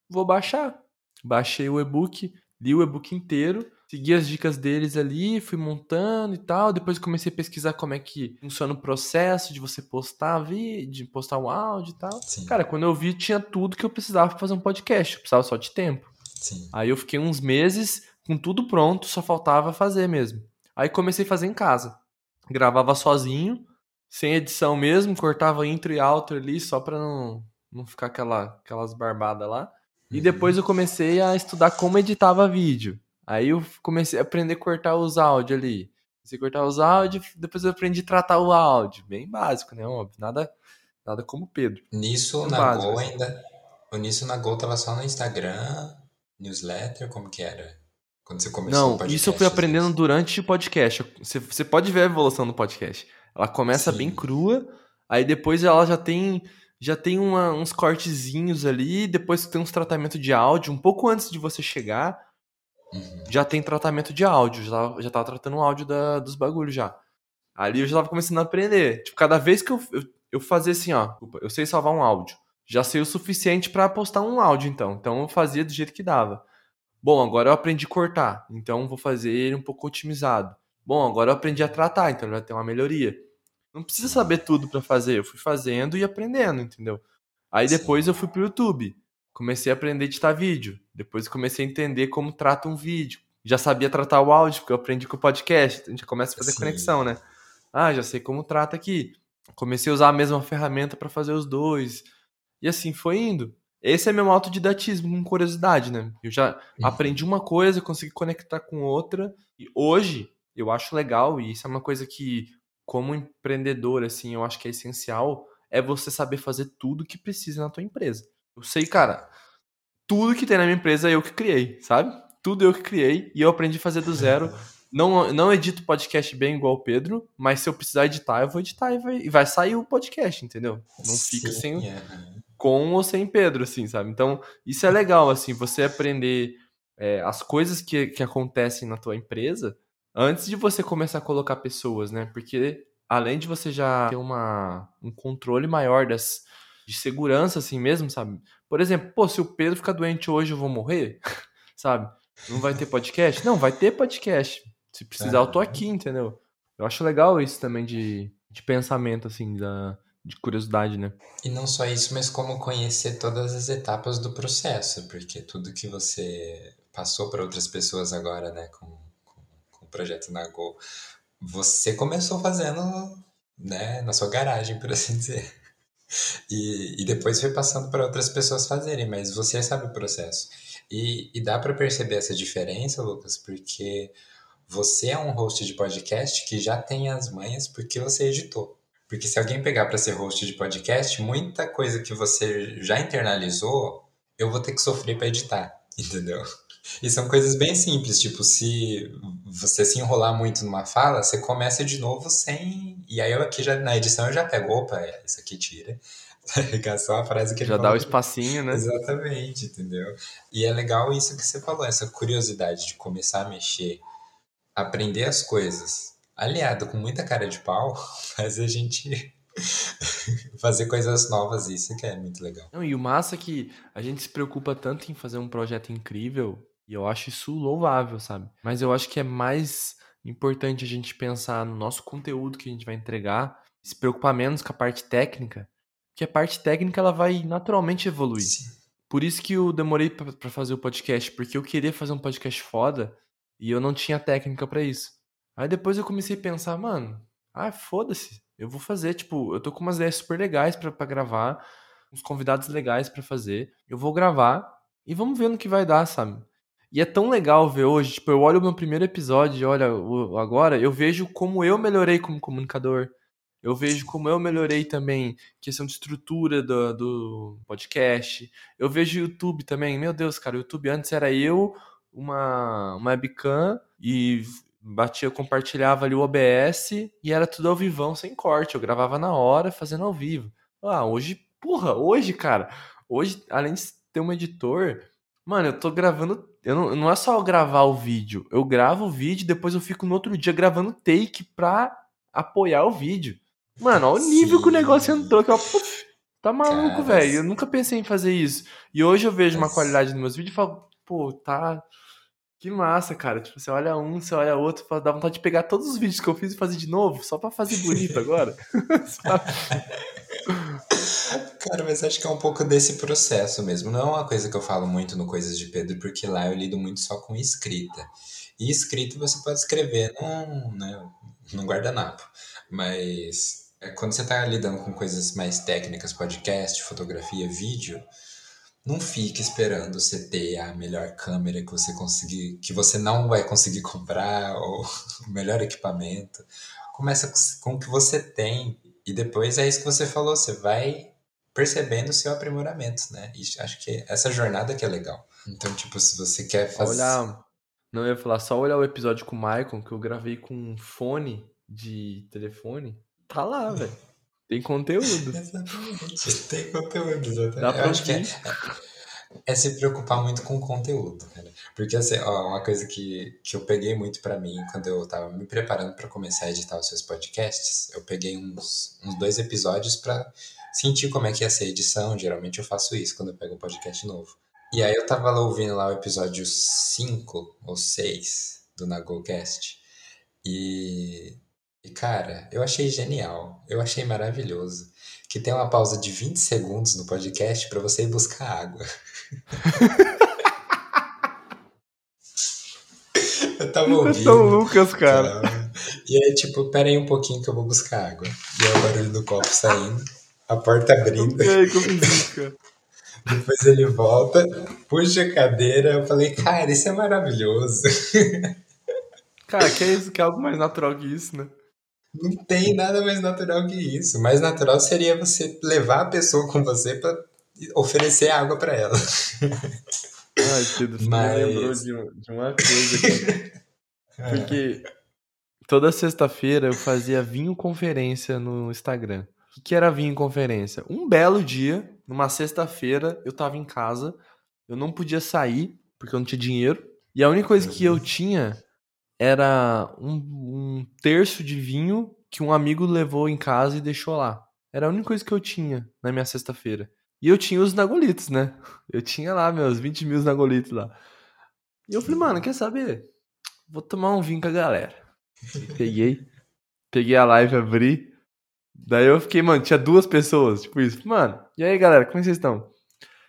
Vou baixar. Baixei o e-book, li o e-book inteiro segui as dicas deles ali, fui montando e tal. Depois comecei a pesquisar como é que funciona o processo de você postar vídeo, postar um áudio e tal. Sim. Cara, quando eu vi, tinha tudo que eu precisava pra fazer um podcast. Eu precisava só de tempo. Sim. Aí eu fiquei uns meses com tudo pronto, só faltava fazer mesmo. Aí comecei a fazer em casa. Gravava sozinho, sem edição mesmo, cortava intro e outro ali só pra não, não ficar aquela, aquelas barbadas lá. E uhum. depois eu comecei a estudar como editava vídeo. Aí eu comecei a aprender a cortar os áudios ali. Comecei a cortar os áudios, depois eu aprendi a tratar o áudio. Bem básico, né? Óbvio. Nada, nada como Pedro. Nisso, Bem na básico. Go ainda. O Nisso na Go tava só no Instagram, newsletter, como que era? Quando você começou Não, o podcast, isso eu fui aprendendo durante o podcast. Você, você pode ver a evolução do podcast. Ela começa Sim. bem crua, aí depois ela já tem já tem uma, uns cortezinhos ali, depois tem uns tratamentos de áudio, um pouco antes de você chegar, Uhum. Já tem tratamento de áudio, já tava, já tava tratando o áudio da, dos bagulhos já. Ali eu já tava começando a aprender. Tipo, cada vez que eu, eu, eu fazia assim, ó, eu sei salvar um áudio. Já sei o suficiente para postar um áudio, então. Então eu fazia do jeito que dava. Bom, agora eu aprendi a cortar, então vou fazer ele um pouco otimizado. Bom, agora eu aprendi a tratar, então ele vai ter uma melhoria. Não precisa saber tudo para fazer, eu fui fazendo e aprendendo, entendeu? Aí depois eu fui pro YouTube comecei a aprender a editar vídeo. Depois comecei a entender como trata um vídeo. Já sabia tratar o áudio, porque eu aprendi com o podcast. A gente começa a fazer Sim. conexão, né? Ah, já sei como trata aqui. Comecei a usar a mesma ferramenta para fazer os dois. E assim foi indo. Esse é meu autodidatismo com curiosidade, né? Eu já uhum. aprendi uma coisa, consegui conectar com outra. E hoje eu acho legal, e isso é uma coisa que, como empreendedor, assim, eu acho que é essencial, é você saber fazer tudo que precisa na tua empresa. Eu sei, cara, tudo que tem na minha empresa é eu que criei, sabe? Tudo eu que criei e eu aprendi a fazer do zero. Não, não edito podcast bem igual o Pedro, mas se eu precisar editar, eu vou editar e vai, e vai sair o podcast, entendeu? Não fica Sim, sem. É. Com ou sem Pedro, assim, sabe? Então, isso é legal, assim, você aprender é, as coisas que, que acontecem na tua empresa antes de você começar a colocar pessoas, né? Porque além de você já ter uma, um controle maior das, de segurança, assim mesmo, sabe? Por exemplo, pô, se o Pedro ficar doente hoje, eu vou morrer, sabe? Não vai ter podcast? Não, vai ter podcast. Se precisar, eu tô aqui, entendeu? Eu acho legal isso também de, de pensamento, assim, da, de curiosidade, né? E não só isso, mas como conhecer todas as etapas do processo, porque tudo que você passou para outras pessoas agora, né, com, com, com o projeto Nago, você começou fazendo, né, na sua garagem, por assim dizer. E, e depois foi passando para outras pessoas fazerem, mas você sabe o processo. E, e dá para perceber essa diferença, Lucas, porque você é um host de podcast que já tem as manhas porque você editou. Porque se alguém pegar para ser host de podcast, muita coisa que você já internalizou, eu vou ter que sofrer para editar, entendeu? E são coisas bem simples, tipo, se você se enrolar muito numa fala, você começa de novo sem. E aí eu aqui já na edição eu já pego, opa, isso aqui tira. É só a frase que Já dá o espacinho, né? Exatamente, entendeu? E é legal isso que você falou, essa curiosidade de começar a mexer, aprender as coisas, aliado com muita cara de pau, faz a gente fazer coisas novas, isso que é muito legal. Não, e o massa é que a gente se preocupa tanto em fazer um projeto incrível e eu acho isso louvável, sabe? Mas eu acho que é mais importante a gente pensar no nosso conteúdo que a gente vai entregar se preocupar menos com a parte técnica, porque a parte técnica ela vai naturalmente evoluir. Sim. Por isso que eu demorei pra pra fazer o podcast, porque eu queria fazer um podcast foda e eu não tinha técnica pra isso. Aí depois eu comecei a pensar, mano, ah, foda-se, eu vou fazer, tipo, eu tô com umas ideias super legais pra gravar, uns convidados legais pra fazer, eu vou gravar e vamos ver no que vai dar, sabe? E é tão legal ver hoje, tipo, eu olho o meu primeiro episódio, olha o- agora, eu vejo como eu melhorei como comunicador. Eu vejo como eu melhorei também questão de estrutura do, do podcast. Eu vejo YouTube também. Meu Deus, cara, o YouTube antes era eu, uma, uma webcam e batia, compartilhava ali o OBS e era tudo ao vivão, sem corte. Eu gravava na hora, fazendo ao vivo. Ah, hoje, porra, hoje, cara, hoje, além de ter um editor, mano, eu tô gravando. Eu não, não é só eu gravar o vídeo. Eu gravo o vídeo, depois eu fico no outro dia gravando take pra apoiar o vídeo. Mano, olha o nível que o Sim. negócio entrou. Que, puf, tá maluco, velho. Eu nunca pensei em fazer isso. E hoje eu vejo uma qualidade nos meus vídeos e falo, pô, tá. Que massa, cara. Tipo, você olha um, você olha outro, dá vontade de pegar todos os vídeos que eu fiz e fazer de novo, só pra fazer bonito agora. Cara, mas acho que é um pouco desse processo mesmo. Não é uma coisa que eu falo muito no Coisas de Pedro, porque lá eu lido muito só com escrita. E escrita você pode escrever num, né, num guardanapo. Mas é, quando você tá lidando com coisas mais técnicas, podcast, fotografia, vídeo, não fique esperando você ter a melhor câmera que você conseguir, que você não vai conseguir comprar, ou o melhor equipamento. Começa com- com o que você tem. E depois é isso que você falou, você vai percebendo o seu aprimoramento, né? E acho que essa jornada que é legal. Então, tipo, se você quer fazer. olhar. Não ia falar, só olhar o episódio com o Maicon, que eu gravei com um fone de telefone. Tá lá, velho. Tem conteúdo. Exatamente. Tem conteúdo, exatamente. Dá pra Eu acho que é, ouvir. é se preocupar muito com o conteúdo, cara. Porque, assim, ó, uma coisa que, que eu peguei muito pra mim quando eu tava me preparando pra começar a editar os seus podcasts, eu peguei uns, uns dois episódios pra sentir como é que ia ser a edição. Geralmente eu faço isso quando eu pego um podcast novo. E aí eu tava lá ouvindo lá o episódio 5 ou 6 do NagoCast. E, e, cara, eu achei genial. Eu achei maravilhoso. Que tem uma pausa de 20 segundos no podcast pra você ir buscar água. eu tava É ouvindo. tão Lucas, cara. Cara. E aí, tipo, pera aí um pouquinho que eu vou buscar água. E aí o barulho do copo saindo, a porta abrindo, cara? depois ele volta, puxa a cadeira. Eu falei, cara, isso é maravilhoso. Cara, que é isso? Que é algo mais natural que isso, né? Não tem nada mais natural que isso. Mais natural seria você levar a pessoa com você pra oferecer água pra ela. Ai, Pedro, você Mas- me lembrou de, de uma coisa aqui. Porque toda sexta-feira eu fazia vinho conferência no Instagram. O que, era vinho conferência? Um belo dia, numa sexta-feira, eu tava em casa, eu não podia sair, porque eu não tinha dinheiro. E a única coisa que eu tinha era um, um terço de vinho que um amigo levou em casa e deixou lá. Era a única coisa que eu tinha na minha sexta-feira. E eu tinha os Nagolitos, né? Eu tinha lá meus 20 mil Nagolitos lá. E eu falei, mano, quer saber? Vou tomar um vinho com a galera. Peguei. Peguei a live, abri. Daí eu fiquei, mano, tinha duas pessoas, tipo isso. Mano, e aí, galera, como é vocês estão?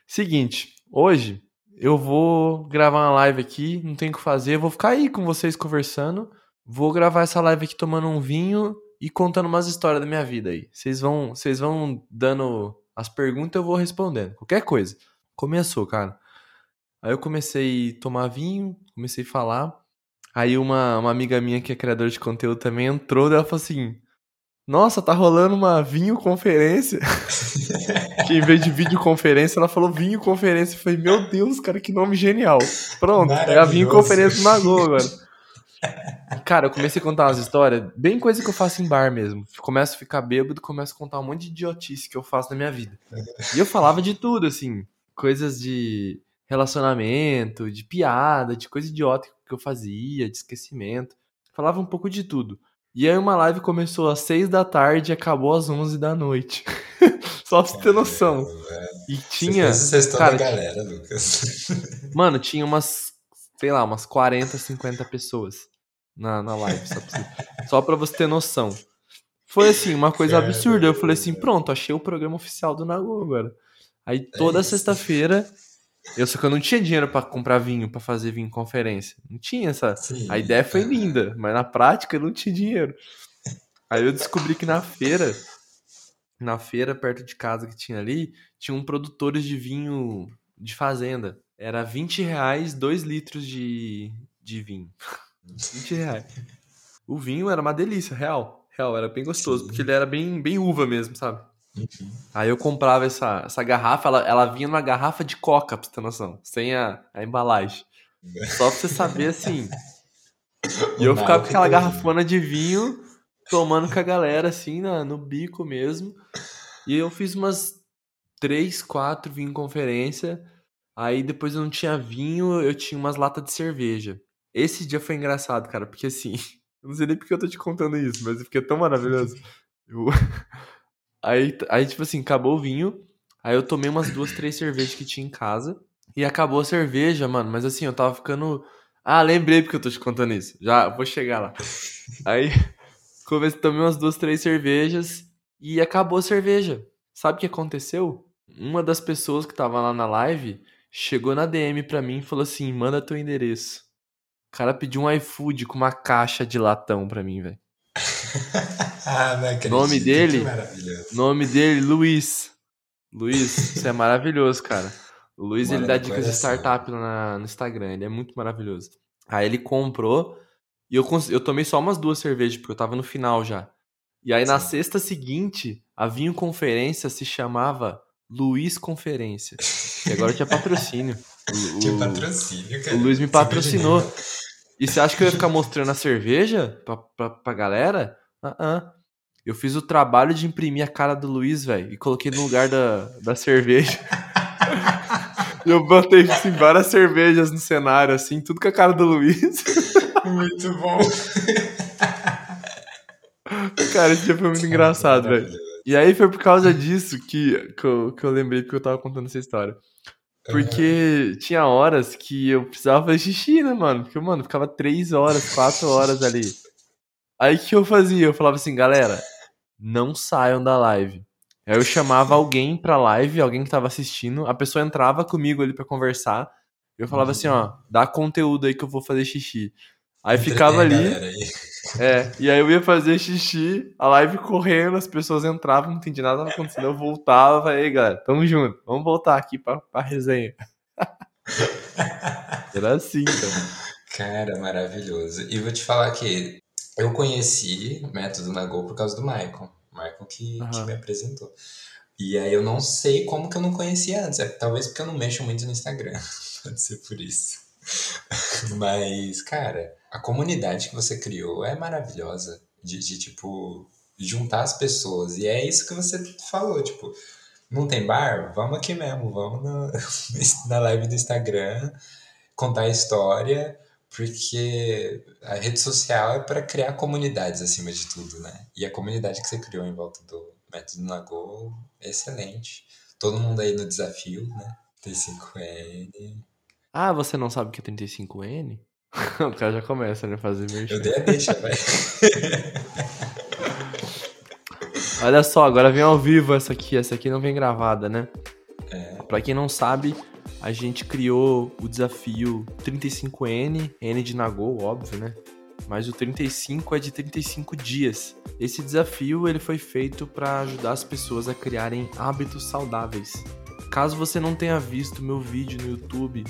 Seguinte, hoje eu vou gravar uma live aqui, não tem o que fazer, vou ficar aí com vocês conversando. Vou gravar essa live aqui tomando um vinho e contando umas histórias da minha vida aí. Vocês vão, vocês vão dando as perguntas, eu vou respondendo. Qualquer coisa. Começou, cara. Aí eu comecei a tomar vinho, comecei a falar. Aí uma, uma amiga minha que é criadora de conteúdo também entrou e ela falou assim: Nossa, tá rolando uma vinho conferência. que em vez de videoconferência, ela falou vinho conferência. Eu falei, meu Deus, cara, que nome genial. Pronto, é a vinho conferência na Go agora. Cara, eu comecei a contar umas histórias, bem coisa que eu faço em bar mesmo. Começo a ficar bêbado, começo a contar um monte de idiotice que eu faço na minha vida. E eu falava de tudo, assim, coisas de relacionamento, de piada, de coisa idiota que eu fazia, de esquecimento. Falava um pouco de tudo. E aí uma live começou às seis da tarde e acabou às onze da noite. Só pra você ter noção. E tinha. Você toda cara, a galera, Lucas. Mano, tinha umas, sei lá, umas 40, 50 pessoas na, na live, só pra, você, só pra você ter noção. Foi assim, uma coisa absurda. Eu falei assim, pronto, achei o programa oficial do Nagô agora. Aí toda É sexta-feira, eu só que eu não tinha dinheiro pra comprar vinho, pra fazer vinho em conferência. Não tinha essa. Sim. A ideia foi linda, mas na prática eu não tinha dinheiro. Aí eu descobri que na feira, na feira perto de casa que tinha ali, tinha um produtores de vinho de fazenda. Era 20 reais 2 litros de, de vinho. 20 reais. O vinho era uma delícia, real. Real, era bem gostoso, Sim. porque ele era bem, bem uva mesmo, sabe? Uhum. Aí eu comprava essa, essa garrafa, ela, ela vinha numa garrafa de coca, pra você ter noção, sem a, a embalagem. Só pra você saber assim. E eu ficava com aquela garrafona de vinho, tomando com a galera, assim, na, no bico mesmo. E eu fiz umas três, quatro vinho conferência. Aí depois eu não tinha vinho, eu tinha umas latas de cerveja. Esse dia foi engraçado, cara, porque assim, eu não sei nem porque eu tô te contando isso, mas fiquei tão maravilhoso. Eu- Aí, aí, tipo assim, acabou o vinho. Aí eu tomei umas duas, três cervejas que tinha em casa. E acabou a cerveja, mano. Mas assim, eu tava ficando. Ah, lembrei porque eu tô te contando isso. Já vou chegar lá. Aí comecei, tomei umas duas, três cervejas e acabou a cerveja. Sabe o que aconteceu? Uma das pessoas que tava lá na live chegou na DM pra mim e falou assim: manda teu endereço. O cara pediu um iFood com uma caixa de latão pra mim, velho. ah, não acredito. Nome dele? Nome dele, Luiz. Luiz, você é maravilhoso, cara. O Luiz, Mora ele dá dicas de startup na- no Instagram, ele é muito maravilhoso. Aí ele comprou e eu, eu tomei só umas duas cervejas, porque eu tava no final já. E aí na Sim. sexta seguinte, a Vinho Conferência se chamava Luiz Conferência. E agora tinha patrocínio. O- o- patrocínio, cara. o Luiz me patrocinou. E você acha que eu ia ficar mostrando a cerveja pra, pra, pra galera? Ah, ah. Eu fiz o trabalho de imprimir a cara do Luiz, velho, e coloquei no lugar da, da cerveja. eu botei assim, várias cervejas no cenário, assim, tudo com a cara do Luiz. Muito bom. Cara, esse dia foi muito engraçado, velho. E aí foi por causa disso que, que, eu, que eu lembrei porque eu tava contando essa história. Porque tinha horas que eu precisava fazer xixi, né, mano? Porque, mano, ficava três horas, quatro horas ali. Aí o que eu fazia? Eu falava assim, galera, não saiam da live. Aí eu chamava alguém pra live, alguém que tava assistindo, a pessoa entrava comigo ali pra conversar. Eu falava assim, ó, dá conteúdo aí que eu vou fazer xixi. Aí ficava ali, aí. é, e aí eu ia fazer xixi, a live correndo, as pessoas entravam, não entendi nada acontecendo, eu voltava, aí galera, tamo junto, vamos voltar aqui pra, pra resenha. Era assim, cara. Cara, maravilhoso. E vou te falar que eu conheci o método Nagô por causa do Michael. Michael que, que Aham. me apresentou. E aí eu não sei como que eu não conhecia antes. É, talvez porque eu não mexo muito no Instagram. Pode ser por isso. Mas, cara, a comunidade que você criou é maravilhosa. De, de, tipo, juntar as pessoas. E é isso que você falou, tipo, não tem bar? Vamos aqui mesmo, vamos no- na live do Instagram contar a história, porque a rede social é para criar comunidades acima de tudo, né? E a comunidade que você criou em volta do método Nagô excelente. Todo mundo aí no desafio, né? T5N. Ah, você não sabe o que é 35N? o cara já começa, né, a fazer merchan. Eu dei a deixa, vai. Olha só, agora vem ao vivo essa aqui, essa aqui não vem gravada, né? É. Pra quem não sabe, a gente criou o desafio 35N, N de Nagô, óbvio, né? Mas o 35 é de 35 dias. Esse desafio ele foi feito para ajudar as pessoas a criarem hábitos saudáveis. Caso você não tenha visto meu vídeo no YouTube,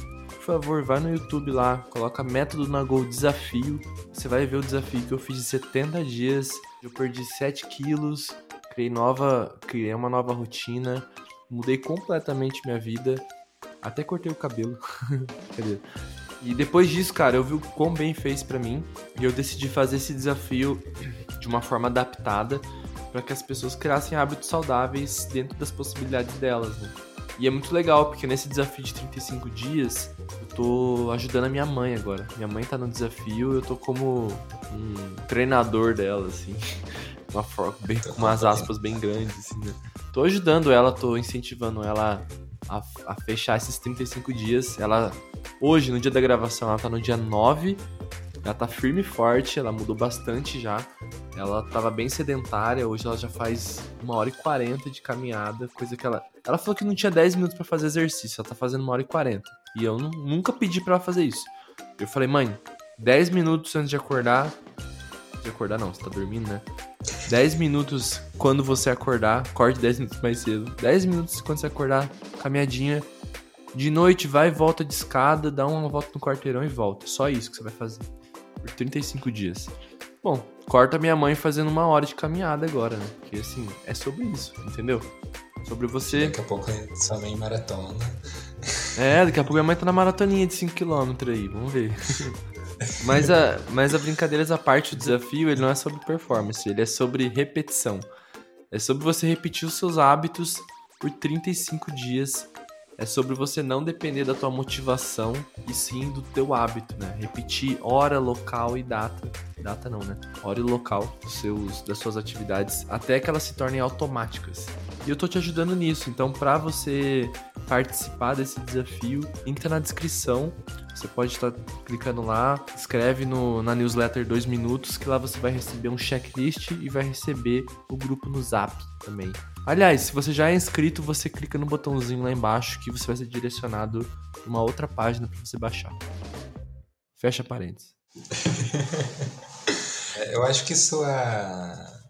favor, vai no YouTube lá, coloca método Nagô desafio. Você vai ver o desafio que eu fiz de 70 dias. Eu perdi 7 quilos, criei nova, criei uma nova rotina, mudei completamente minha vida. Até cortei o cabelo. Cadê? E depois disso, cara, eu vi o quão bem fez pra mim e eu decidi fazer esse desafio de uma forma adaptada para que as pessoas criassem hábitos saudáveis dentro das possibilidades delas, né? E é muito legal, porque nesse desafio de 35 dias, eu tô ajudando a minha mãe agora. Minha mãe tá no desafio, eu tô como um treinador dela, assim. Uma forma, bem, com umas aspas bem grandes, assim, né? Tô ajudando ela, tô incentivando ela a, a fechar esses 35 dias. Ela, hoje, no dia da gravação, ela tá no dia 9. Ela tá firme e forte, ela mudou bastante já. ela tava bem sedentária, hoje ela já faz uma hora e quarenta de caminhada, coisa que ela. Ela falou que não tinha 10 minutos para fazer exercício, ela tá fazendo uma hora e quarenta. E eu nunca pedi para ela fazer isso. Eu falei, mãe, 10 minutos antes de acordar. De acordar não, você tá dormindo, né? 10 minutos quando você acordar, acorde 10 minutos mais cedo. 10 minutos quando você acordar, caminhadinha. De noite, vai volta de escada, dá uma volta no quarteirão e volta. Só isso que você vai fazer. Por 35 dias. Bom, corta minha mãe fazendo uma hora de caminhada agora, né? Porque assim, é sobre isso, entendeu? Sobre você. Daqui a pouco é sua mãe maratona. É, daqui a pouco minha mãe tá na maratoninha de 5km aí, vamos ver. mas, a, mas a brincadeiras à parte, o desafio, ele não é sobre performance, ele é sobre repetição. É sobre você repetir os seus hábitos por 35 dias é sobre você não depender da tua motivação e sim do teu hábito, né? Repetir hora, local e data. Data não, né? Hora e local dos seus, das suas atividades até que elas se tornem automáticas. E eu tô te ajudando nisso. Então, para você participar desse desafio, entra na descrição. Você pode estar clicando lá, escreve no, na newsletter 2 minutos, que lá você vai receber um checklist e vai receber o grupo no Zap também. Aliás, se você já é inscrito, você clica no botãozinho lá embaixo que você vai ser direcionado para uma outra página para você baixar. Fecha parênteses. É, eu acho que isso a...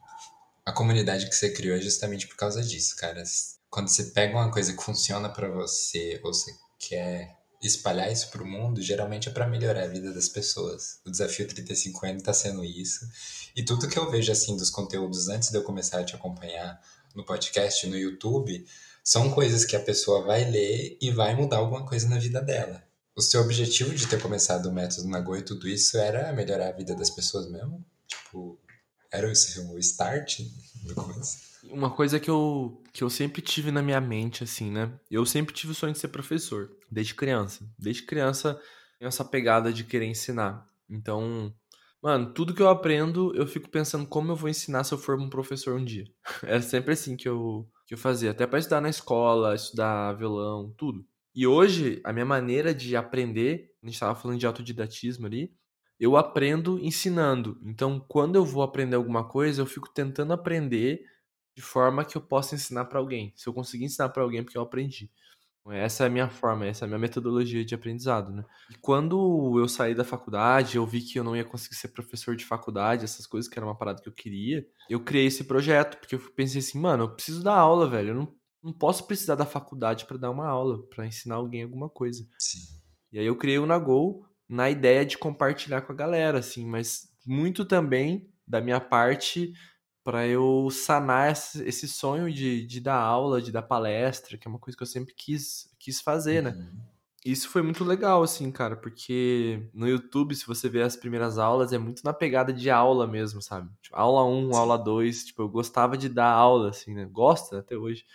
a comunidade que você criou é justamente por causa disso, cara. Quando você pega uma coisa que funciona para você ou você quer espalhar isso pro mundo, geralmente é para melhorar a vida das pessoas. O desafio 35N tá sendo isso. E tudo que eu vejo assim dos conteúdos antes de eu começar a te acompanhar no podcast, no YouTube, são coisas que a pessoa vai ler e vai mudar alguma coisa na vida dela. O seu objetivo de ter começado o método Nagô e tudo isso era melhorar a vida das pessoas mesmo? Tipo, era o start no começo? Uma coisa que eu, que eu sempre tive na minha mente, assim, né? Eu sempre tive o sonho de ser professor, desde criança. Desde criança, tenho essa pegada de querer ensinar. Então, Mano, tudo que eu aprendo, eu fico pensando como eu vou ensinar se eu for um professor um dia. Era sempre assim que eu, que eu fazia. Até para estudar na escola, estudar violão, tudo. E hoje, a minha maneira de aprender, a gente estava falando de autodidatismo ali, eu aprendo ensinando. Então, quando eu vou aprender alguma coisa, eu fico tentando aprender de forma que eu possa ensinar para alguém. Se eu conseguir ensinar para alguém, é porque eu aprendi. Essa é a minha forma, essa é a minha metodologia de aprendizado, né? E quando eu saí da faculdade, eu vi que eu não ia conseguir ser professor de faculdade, essas coisas que era uma parada que eu queria, eu criei esse projeto, porque eu pensei assim, mano, eu preciso dar aula, velho, eu não, não posso precisar da faculdade para dar uma aula, para ensinar alguém alguma coisa. Sim. E aí eu criei o Nagol na ideia de compartilhar com a galera, assim, mas muito também da minha parte para eu sanar esse sonho de, de dar aula, de dar palestra, que é uma coisa que eu sempre quis, quis fazer, né? Uhum. Isso foi muito legal, assim, cara, porque no YouTube, se você ver as primeiras aulas, é muito na pegada de aula mesmo, sabe? Tipo, aula 1, Sim. aula 2, tipo, eu gostava de dar aula, assim, né? Gosto até hoje.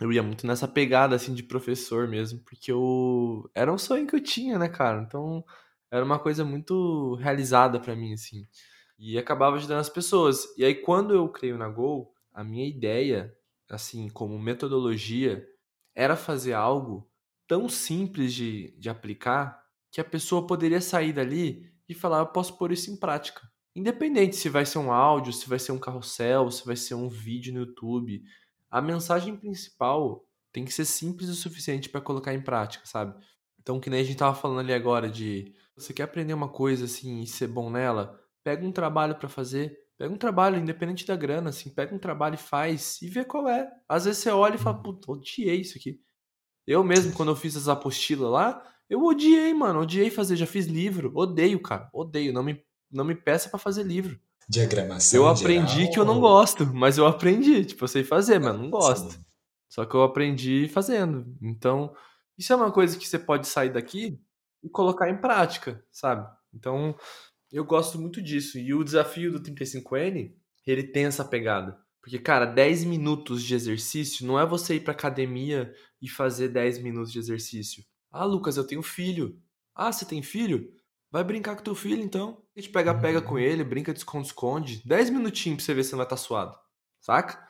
Eu ia muito nessa pegada, assim, de professor mesmo, porque eu... Era um sonho que eu tinha, né, cara? Então, era uma coisa muito realizada para mim, assim e acabava ajudando as pessoas. E aí, quando eu creio na Gol, a minha ideia, assim, como metodologia, era fazer algo tão simples de, de aplicar que a pessoa poderia sair dali e falar: eu posso pôr isso em prática. Independente se vai ser um áudio, se vai ser um carrossel, se vai ser um vídeo no YouTube, a mensagem principal tem que ser simples o suficiente para colocar em prática, sabe? Então, que nem a gente tava falando ali agora de você quer aprender uma coisa assim e ser bom nela, Pega um trabalho para fazer, pega um trabalho, independente da grana, assim, pega um trabalho e faz e vê qual é. Às vezes você olha e fala, puta, odiei isso aqui. Eu mesmo, quando eu fiz as apostilas lá, eu odiei, mano, odiei fazer, já fiz livro, odeio, cara, odeio, não me, não me peça para fazer livro. Diagramação. Eu aprendi geral, que eu não gosto, mas eu aprendi, tipo, eu sei fazer, mas não gosto. Sim. Só que eu aprendi fazendo. Então, isso é uma coisa que você pode sair daqui e colocar em prática, sabe? Então, eu gosto muito disso. E o desafio do 35N, ele tem essa pegada. Porque, cara, 10 minutos de exercício não é você ir pra academia e fazer 10 minutos de exercício. Ah, Lucas, eu tenho filho. Ah, você tem filho? Vai brincar com teu filho, então. A gente pega, pega com ele, brinca de esconde-esconde. 10 minutinhos pra você ver se não vai estar tá suado. Saca?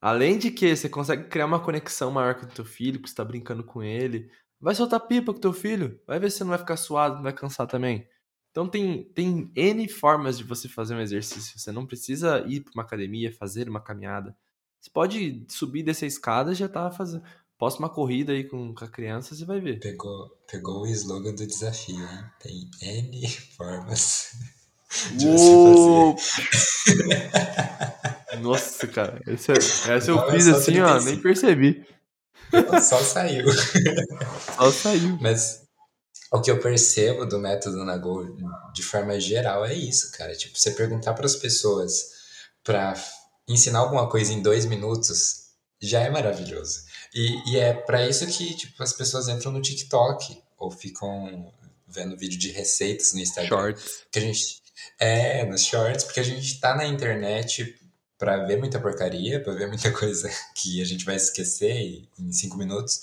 Além de que você consegue criar uma conexão maior com o teu filho, porque você tá brincando com ele. Vai soltar pipa com teu filho. Vai ver se você não vai ficar suado, não vai cansar também. Então tem, tem N formas de você fazer um exercício. Você não precisa ir para uma academia, fazer uma caminhada. Você pode subir dessa escada e já tá fazendo. Posta uma corrida aí com, com a criança, você vai ver. Pegou, pegou o slogan do desafio, hein? Tem N formas de Uou! você fazer. Nossa, cara. Essa, essa eu fiz assim, ó, nem percebi. Só saiu. Só saiu. Mas o que eu percebo do método Nagô, de forma geral, é isso, cara. Tipo, você perguntar para as pessoas para ensinar alguma coisa em dois minutos já é maravilhoso. E, e é para isso que tipo, as pessoas entram no TikTok ou ficam vendo vídeo de receitas no Instagram. Shorts. Que a gente, é, nos shorts, porque a gente tá na internet para ver muita porcaria, para ver muita coisa que a gente vai esquecer em cinco minutos,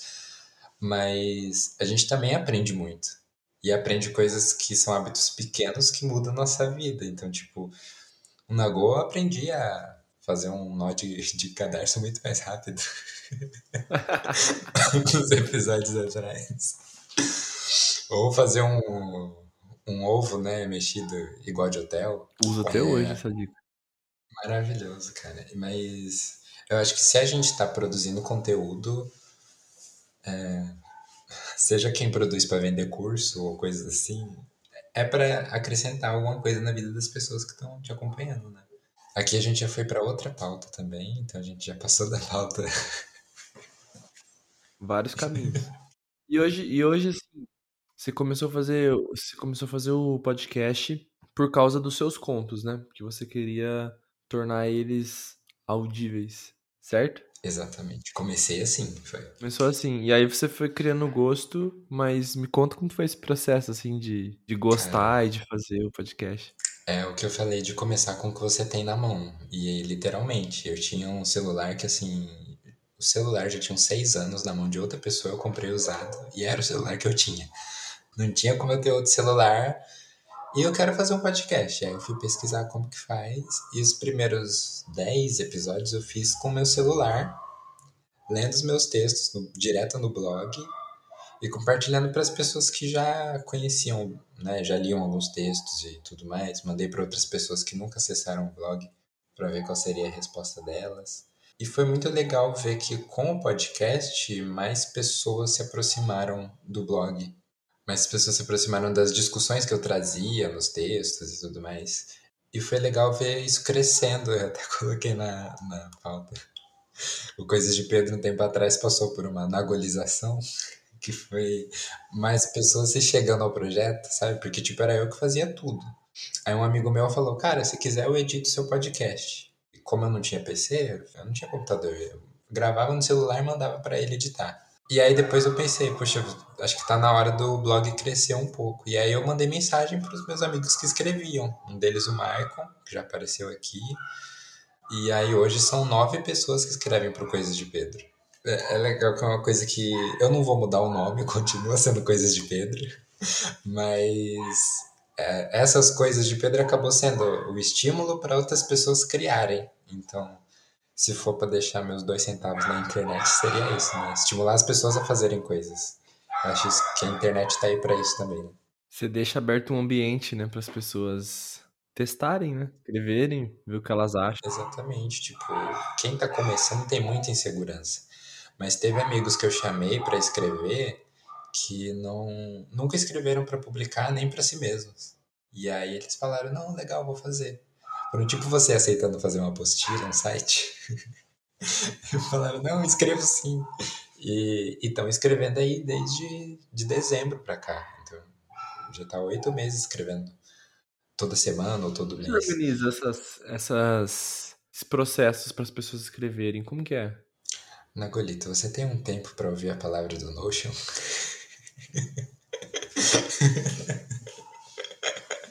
mas a gente também aprende muito. E aprende coisas que são hábitos pequenos que mudam a nossa vida. Então, tipo, o Nagô eu aprendi a fazer um nó de, de cadarço muito mais rápido. Alguns episódios atrás. Ou fazer um, um ovo, né, mexido igual de hotel. Uso até é, hoje essa dica. Maravilhoso, cara. Mas eu acho que se a gente está produzindo conteúdo, é, seja quem produz para vender curso ou coisas assim, é para acrescentar alguma coisa na vida das pessoas que estão te acompanhando, né? Aqui a gente já foi para outra pauta também, então a gente já passou da pauta. Vários caminhos. E hoje, e hoje assim, você começou a fazer, você começou a fazer o podcast por causa dos seus contos, né? Porque você queria tornar eles audíveis, certo? Exatamente. Comecei assim, foi. Começou assim. E aí você foi criando gosto, mas me conta como foi esse processo, assim, de, de gostar Cara, e de fazer o podcast. É o que eu falei de começar com o que você tem na mão. E literalmente, eu tinha um celular que assim. O celular já tinha uns seis anos na mão de outra pessoa, eu comprei usado e era o celular que eu tinha. Não tinha como eu ter outro celular. E eu quero fazer um podcast. Aí eu fui pesquisar como que faz. E os primeiros dez episódios eu fiz com meu celular, lendo os meus textos no, direto no blog e compartilhando para as pessoas que já conheciam, né, já liam alguns textos e tudo mais. Mandei para outras pessoas que nunca acessaram o blog para ver qual seria a resposta delas. E foi muito legal ver que com o podcast mais pessoas se aproximaram do blog, mais pessoas se aproximaram das discussões que eu trazia nos textos e tudo mais. E foi legal ver isso crescendo, eu até coloquei na, na pauta. O Coisas de Pedro, um tempo atrás, passou por uma nagolização que foi mais pessoas se chegando ao projeto, sabe? Porque, tipo, era eu que fazia tudo. Aí um amigo meu falou, cara, se quiser eu edito seu podcast. E como eu não tinha PC, eu não tinha computador, eu gravava no celular e mandava para ele editar. E aí depois eu pensei, poxa, acho que tá na hora do blog crescer um pouco. E aí eu mandei mensagem para os meus amigos que escreviam. Um deles o Maicon, que já apareceu aqui. E aí hoje são nove pessoas que escrevem pro Coisas de Pedro. É, é, legal que é uma coisa que eu não vou mudar o nome, continua sendo Coisas de Pedro, mas é, essas coisas de Pedro acabou sendo o estímulo para outras pessoas criarem. Então, se for para deixar meus dois centavos na internet, seria isso, né? Estimular as pessoas a fazerem coisas. Eu acho que a internet está aí para isso também. Né? Você deixa aberto um ambiente, né, para as pessoas testarem, né? Escreverem, ver o que elas acham. Exatamente. Tipo, quem está começando tem muita insegurança. Mas teve amigos que eu chamei para escrever que não nunca escreveram para publicar nem para si mesmos. E aí eles falaram: "Não, legal, vou fazer". Foram tipo você aceitando fazer uma apostila, um site. falaram: "Não, escrevo sim". E estão escrevendo aí desde de dezembro para cá. Então, já tá oito meses escrevendo. Toda semana ou todo mês. Como organiza essas, essas, esses processos para as pessoas escreverem? Como que é? Nagolito, você tem um tempo para ouvir a palavra do Notion?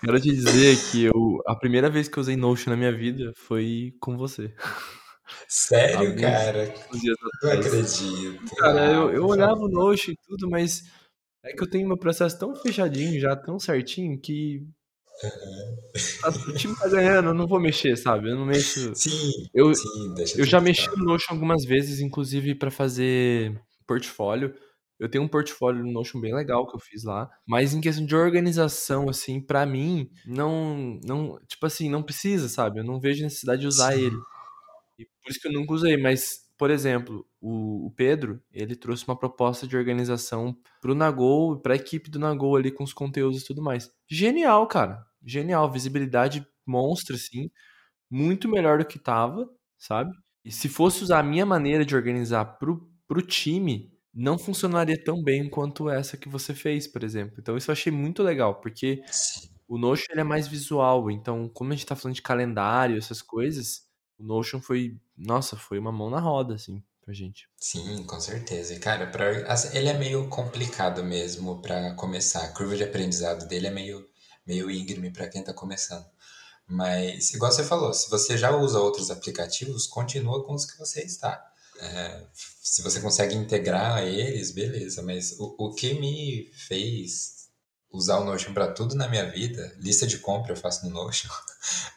Quero te dizer que eu, a primeira vez que eu usei Notion na minha vida foi com você. Sério, Alguns cara? Não acredito. Cara, eu, eu olhava o Notion e tudo, mas é que eu tenho meu processo tão fechadinho já, tão certinho, que Uhum. O time tá ganhando, eu não vou mexer, sabe? Eu não mexo. Sim, eu, sim, eu já mexi no Notion algumas vezes, inclusive para fazer portfólio, Eu tenho um portfólio no Notion bem legal que eu fiz lá, mas em questão de organização, assim, para mim, não, não, tipo assim, não precisa, sabe? Eu não vejo necessidade de usar Sim. ele. E por isso que eu nunca usei, mas por exemplo, o, Pedro, ele trouxe uma proposta de organização pro Nagol e pra equipe do Nagol ali com os conteúdos e tudo mais. Genial, cara. Genial. Visibilidade monstra, assim. Muito melhor do que tava, sabe? E se fosse usar a minha maneira de organizar pro, pro time, não funcionaria tão bem quanto essa que você fez, por exemplo. Então isso eu achei muito legal, porque o Notion ele é mais visual. Então, como a gente tá falando de calendário, essas coisas, o Notion foi, nossa, foi uma mão na roda, assim, pra gente. Sim, com certeza. E, cara, pra, ele é meio complicado mesmo para começar. A curva de aprendizado dele é meio, meio íngreme para quem tá começando. Mas, igual você falou, se você já usa outros aplicativos, continua com os que você está. É, se você consegue integrar eles, beleza. Mas o, o que me fez usar o Notion para tudo na minha vida. Lista de compra eu faço no Notion.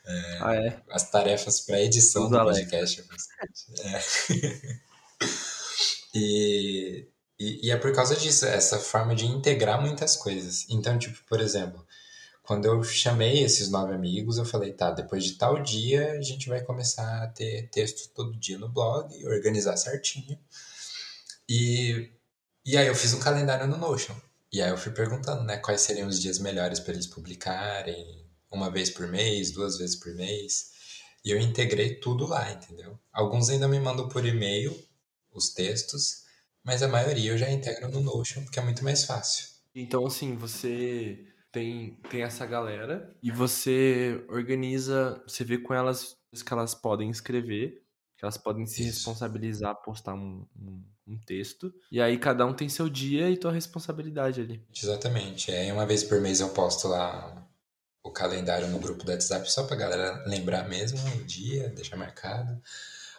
É, ah, é? As tarefas para edição do podcast. É. e, e, e, é por causa disso, essa forma de integrar muitas coisas. Então, tipo, por exemplo, quando eu chamei esses nove amigos, eu falei, tá, depois de tal dia a gente vai começar a ter texto todo dia no blog, organizar certinho. E, e aí eu fiz um calendário no Notion. E aí eu fui perguntando, né, quais seriam os dias melhores para eles publicarem, uma vez por mês, duas vezes por mês. E eu integrei tudo lá, entendeu? Alguns ainda me mandam por e-mail os textos, mas a maioria eu já integro no Notion, porque é muito mais fácil. Então, assim, você tem, tem essa galera e você organiza, você vê com elas que elas podem escrever, que elas podem se Isso. responsabilizar, postar um, um um texto. E aí cada um tem seu dia e tua responsabilidade ali. Exatamente. É, uma vez por mês eu posto lá o calendário no grupo do WhatsApp só pra galera lembrar mesmo o dia, deixar marcado.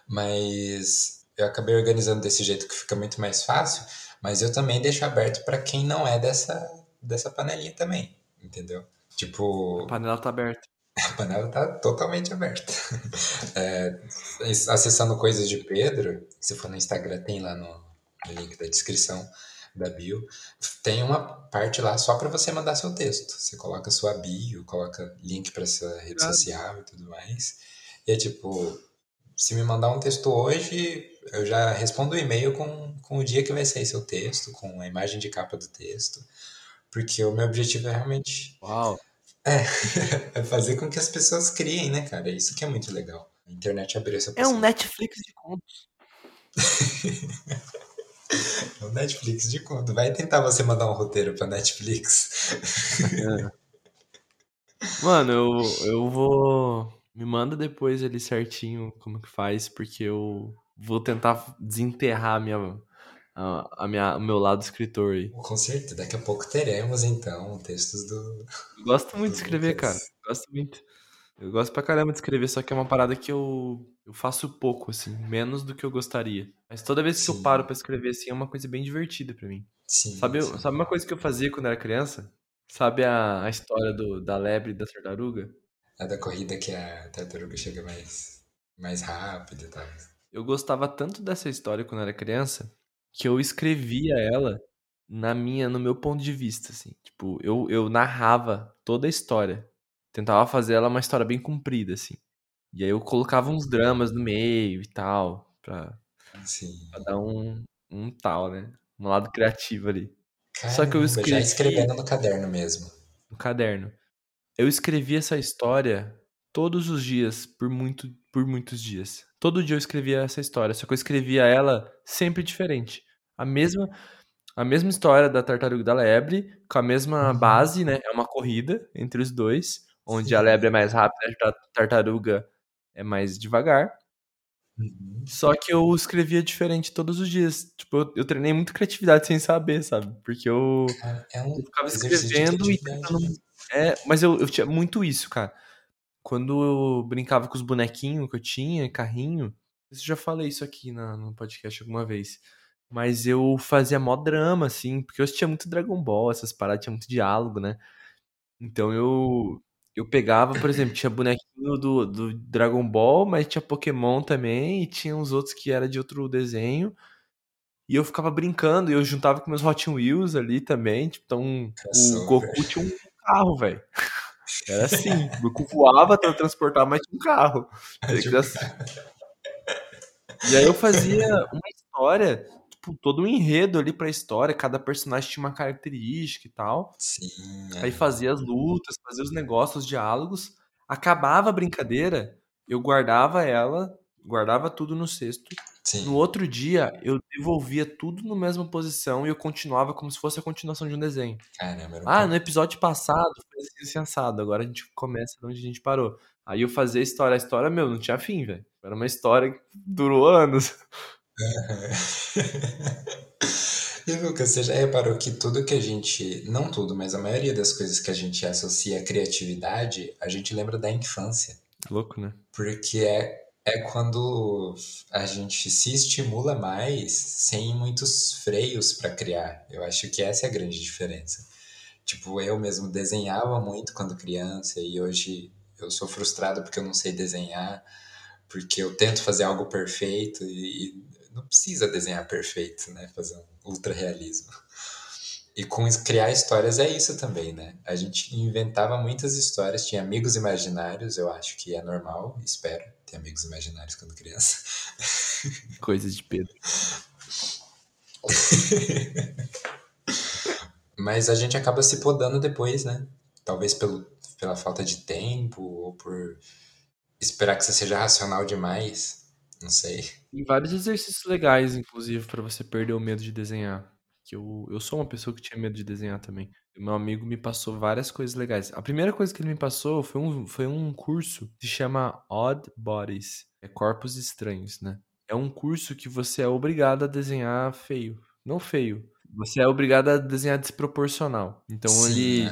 Mas eu acabei organizando desse jeito que fica muito mais fácil, mas eu também deixo aberto para quem não é dessa dessa panelinha também, entendeu? Tipo, a panela tá aberta. A panela tá totalmente aberta. É, acessando coisas de Pedro, se for no Instagram, tem lá no, no link da descrição da bio, tem uma parte lá só para você mandar seu texto. Você coloca sua bio, coloca link para sua rede ah. social e tudo mais. E é tipo, se me mandar um texto hoje, eu já respondo o e-mail com, com o dia que vai sair seu texto, com a imagem de capa do texto, porque o meu objetivo é realmente Uau. É, é fazer com que as pessoas criem, né, cara? Isso que é muito legal. A internet abriu essa É um Netflix de contos. é um Netflix de contos. Vai tentar você mandar um roteiro pra Netflix. É. Mano, eu, eu vou. Me manda depois ali certinho como que faz, porque eu vou tentar desenterrar a minha, a, minha, o meu lado escritor aí. Com certeza, daqui a pouco teremos então textos do. gosto muito de escrever, cara. Gosto muito. Eu gosto pra caramba de escrever, só que é uma parada que eu, eu faço pouco, assim, menos do que eu gostaria. Mas toda vez que sim. eu paro pra escrever, assim, é uma coisa bem divertida pra mim. Sim. Sabe, sim. sabe uma coisa que eu fazia quando era criança? Sabe a, a história do, da lebre e da tartaruga? A da corrida que a tartaruga chega mais, mais rápido e tal. Eu gostava tanto dessa história quando era criança que eu escrevia ela na minha, no meu ponto de vista, assim. Tipo, eu, eu narrava toda a história. Tentava fazer ela uma história bem comprida, assim. E aí eu colocava uns dramas no meio e tal, pra, dar um, um tal, né? Um lado criativo ali. Caramba, Só que eu escrevi... Já escrevendo no caderno mesmo. No caderno. Eu escrevi essa história todos os dias, por, muito, por muitos dias. Todo dia eu escrevia essa história, só que eu escrevia ela sempre diferente. A mesma a mesma história da tartaruga da lebre, com a mesma uhum. base, né? É uma corrida entre os dois, onde Sim. a lebre é mais rápida, a tartaruga é mais devagar. Uhum. Só que eu escrevia diferente todos os dias. Tipo, eu, eu treinei muito criatividade sem saber, sabe? Porque eu, é um eu ficava escrevendo e tentando. É, mas eu, eu tinha muito isso, cara. Quando eu brincava com os bonequinhos que eu tinha, carrinho, eu já falei isso aqui na, no podcast alguma vez. Mas eu fazia mó drama, assim, porque eu assistia muito Dragon Ball, essas paradas, tinha muito diálogo, né? Então eu, eu pegava, por exemplo, tinha bonequinho do, do Dragon Ball, mas tinha Pokémon também, e tinha uns outros que era de outro desenho. E eu ficava brincando, e eu juntava com meus Hot Wheels ali também. Tipo, então, o Goku tinha um carro, velho. Era assim, o Goku voava, transportava, mas tinha um carro. E aí eu fazia uma história, tipo, todo um enredo ali pra história, cada personagem tinha uma característica e tal. Sim. Aí é. fazia as lutas, fazia os negócios, os diálogos. Acabava a brincadeira, eu guardava ela, guardava tudo no cesto. Sim. No outro dia, eu devolvia tudo na mesma posição e eu continuava como se fosse a continuação de um desenho. Caramba, um ah, no episódio passado foi assim, assim agora a gente começa de onde a gente parou. Aí eu fazia a história, a história, meu, não tinha fim, velho. Era uma história que durou anos. e Lucas, você já reparou que tudo que a gente. Não tudo, mas a maioria das coisas que a gente associa à criatividade, a gente lembra da infância. Louco, né? Porque é, é quando a gente se estimula mais sem muitos freios para criar. Eu acho que essa é a grande diferença. Tipo, eu mesmo desenhava muito quando criança e hoje eu sou frustrado porque eu não sei desenhar, porque eu tento fazer algo perfeito e, não precisa desenhar perfeito, né? Fazer um ultra realismo. E com criar histórias é isso também, né? A gente inventava muitas histórias, tinha amigos imaginários, eu acho que é normal, espero ter amigos imaginários quando criança. Coisas de Pedro. Mas a gente acaba se podando depois, né? Talvez pelo pela falta de tempo ou por esperar que você seja racional demais. Não sei. Tem vários exercícios legais, inclusive, para você perder o medo de desenhar. Que eu, eu sou uma pessoa que tinha medo de desenhar também. Meu amigo me passou várias coisas legais. A primeira coisa que ele me passou foi um, foi um curso que se chama Odd Bodies. É Corpos Estranhos, né? É um curso que você é obrigado a desenhar feio. Não feio. Você é obrigado a desenhar desproporcional. Então Sim, ele.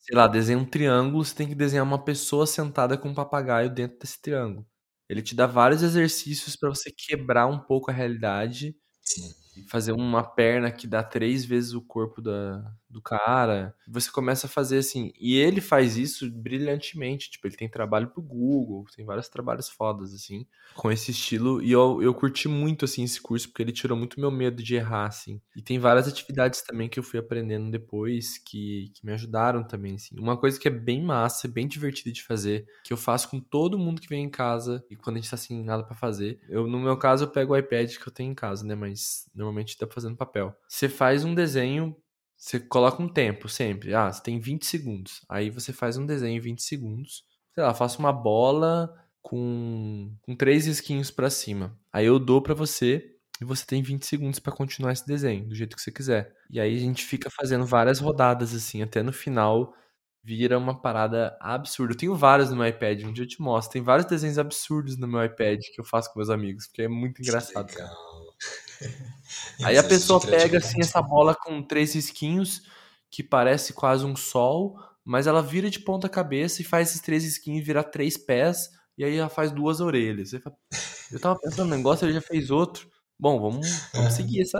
Sei lá, desenha um triângulo, você tem que desenhar uma pessoa sentada com um papagaio dentro desse triângulo. Ele te dá vários exercícios para você quebrar um pouco a realidade Sim fazer uma perna que dá três vezes o corpo da, do cara. Você começa a fazer assim. E ele faz isso brilhantemente. Tipo, ele tem trabalho pro Google, tem vários trabalhos fodas, assim, com esse estilo. E eu, eu curti muito, assim, esse curso, porque ele tirou muito meu medo de errar, assim. E tem várias atividades também que eu fui aprendendo depois que, que me ajudaram também, assim. Uma coisa que é bem massa, bem divertida de fazer, que eu faço com todo mundo que vem em casa e quando a gente tá sem nada para fazer. Eu, no meu caso, eu pego o iPad que eu tenho em casa, né? Mas normalmente tá fazendo papel. Você faz um desenho, você coloca um tempo sempre. Ah, você tem 20 segundos. Aí você faz um desenho em 20 segundos. Sei lá, faço uma bola com, com três esquinhos para cima. Aí eu dou para você e você tem 20 segundos para continuar esse desenho, do jeito que você quiser. E aí a gente fica fazendo várias rodadas assim, até no final vira uma parada absurda. Eu tenho vários no meu iPad, um dia eu te mostro. Tem vários desenhos absurdos no meu iPad que eu faço com meus amigos, porque é muito engraçado. Cara. Aí a pessoa pega assim essa bola com três risquinhos que parece quase um sol, mas ela vira de ponta cabeça e faz esses três risquinhos virar três pés e aí ela faz duas orelhas. Eu tava pensando no negócio, ele já fez outro. Bom, vamos, vamos seguir essa,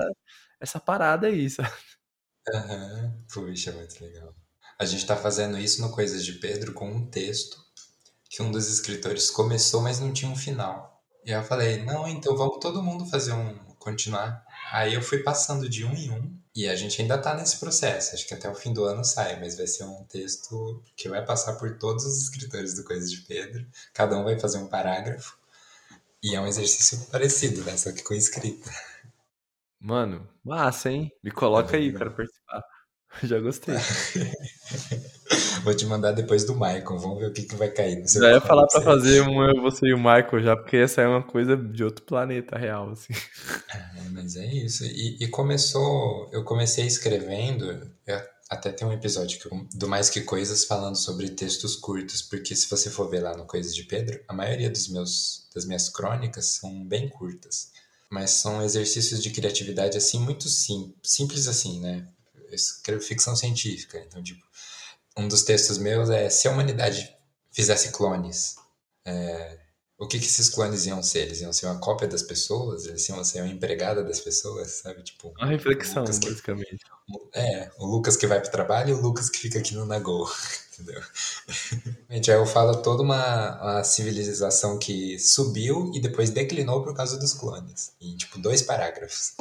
essa parada aí, sabe? Uhum. Puxa, muito legal. A gente tá fazendo isso no Coisas de Pedro com um texto que um dos escritores começou, mas não tinha um final. E eu falei, não, então vamos todo mundo fazer um, continuar. Aí eu fui passando de um em um e a gente ainda tá nesse processo. Acho que até o fim do ano sai, mas vai ser um texto que vai passar por todos os escritores do Coisas de Pedro. Cada um vai fazer um parágrafo. E é um exercício parecido, né? Só que com escrita. Mano, massa, hein? Me coloca aí, quero participar. Já gostei. Vou te mandar depois do Michael, vamos ver o que, que vai cair. No seu já ia falar pra fazer um você e o Michael já, porque essa é uma coisa de outro planeta real, assim. É, mas é isso. E, e, começou, eu comecei escrevendo, até tem um episódio que eu, do Mais Que Coisas falando sobre textos curtos, porque se você for ver lá no Coisas de Pedro, a maioria dos meus, das minhas crônicas são bem curtas. Mas são exercícios de criatividade, assim, muito sim, simples assim, né? Eu escrevo ficção científica, então, tipo, um dos textos meus é se a humanidade fizesse clones, é, o que, que esses clones iam ser? Eles iam ser uma cópia das pessoas? Eles iam ser uma empregada das pessoas, sabe? Tipo, uma reflexão, basicamente. Que, é, o Lucas que vai pro trabalho e o Lucas que fica aqui no Nagô, entendeu? Gente, aí eu falo toda uma, uma civilização que subiu e depois declinou por causa dos clones, em, tipo, dois parágrafos.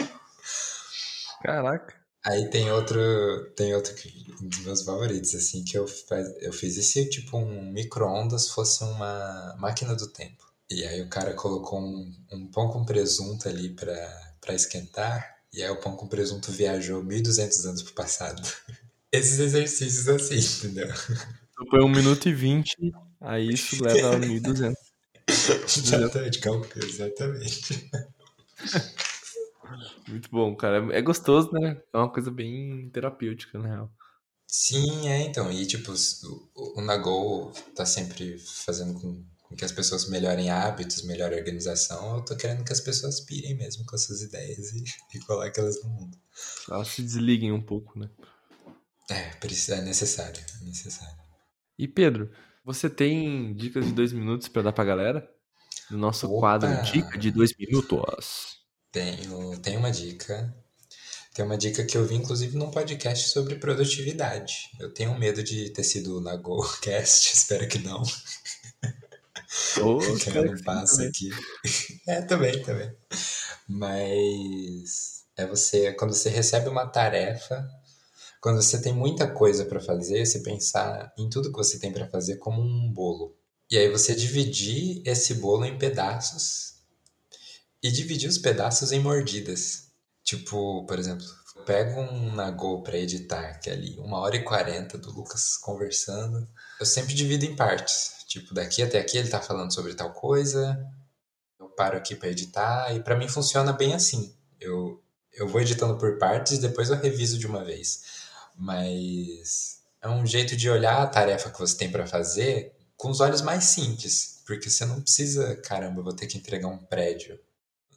Caraca. Aí tem outro, tem outro que, um dos meus favoritos, assim, que eu, faz, eu fiz esse tipo um micro-ondas fosse uma máquina do tempo. E aí o cara colocou um, um pão com presunto ali pra, pra esquentar, e aí o pão com presunto viajou 1.200 anos pro passado. Esses exercícios assim, entendeu? Tu põe 1 minuto e 20, aí isso leva a 1.200. Exatamente, calma, exatamente. Muito bom, cara. É gostoso, né? É uma coisa bem terapêutica, na real. Sim, é, então. E, tipo, o, o Nagol tá sempre fazendo com, com que as pessoas melhorem hábitos, melhorem organização. Eu tô querendo que as pessoas pirem mesmo com essas ideias e, e coloquem elas no mundo. Elas se desliguem um pouco, né? É, precisa, é necessário, é necessário. E Pedro, você tem dicas de dois minutos pra dar pra galera? Do nosso Opa! quadro Dica de dois minutos. Tenho, tenho uma dica. Tem uma dica que eu vi, inclusive, num podcast sobre produtividade. Eu tenho medo de ter sido na GoCast, espero que não. Ô, que eu não passe também. aqui. É, também, também. Mas é você, quando você recebe uma tarefa, quando você tem muita coisa para fazer, você pensar em tudo que você tem para fazer como um bolo. E aí você dividir esse bolo em pedaços e dividir os pedaços em mordidas. Tipo, por exemplo, pego um Nagô pra editar, que é ali uma hora e quarenta do Lucas conversando. Eu sempre divido em partes. Tipo, daqui até aqui ele tá falando sobre tal coisa, eu paro aqui pra editar, e pra mim funciona bem assim. Eu, eu vou editando por partes e depois eu reviso de uma vez. Mas é um jeito de olhar a tarefa que você tem pra fazer com os olhos mais simples. Porque você não precisa, caramba, eu vou ter que entregar um prédio.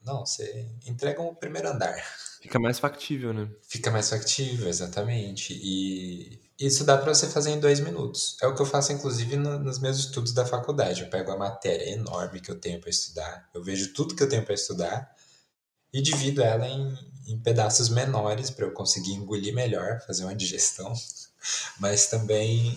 Não, você entrega o primeiro andar. Fica mais factível, né? Fica mais factível, exatamente. E isso dá para você fazer em dois minutos. É o que eu faço, inclusive, no- nos meus estudos da faculdade. Eu pego a matéria enorme que eu tenho para estudar, eu vejo tudo que eu tenho para estudar e divido ela em, em pedaços menores para eu conseguir engolir melhor, fazer uma digestão. Mas também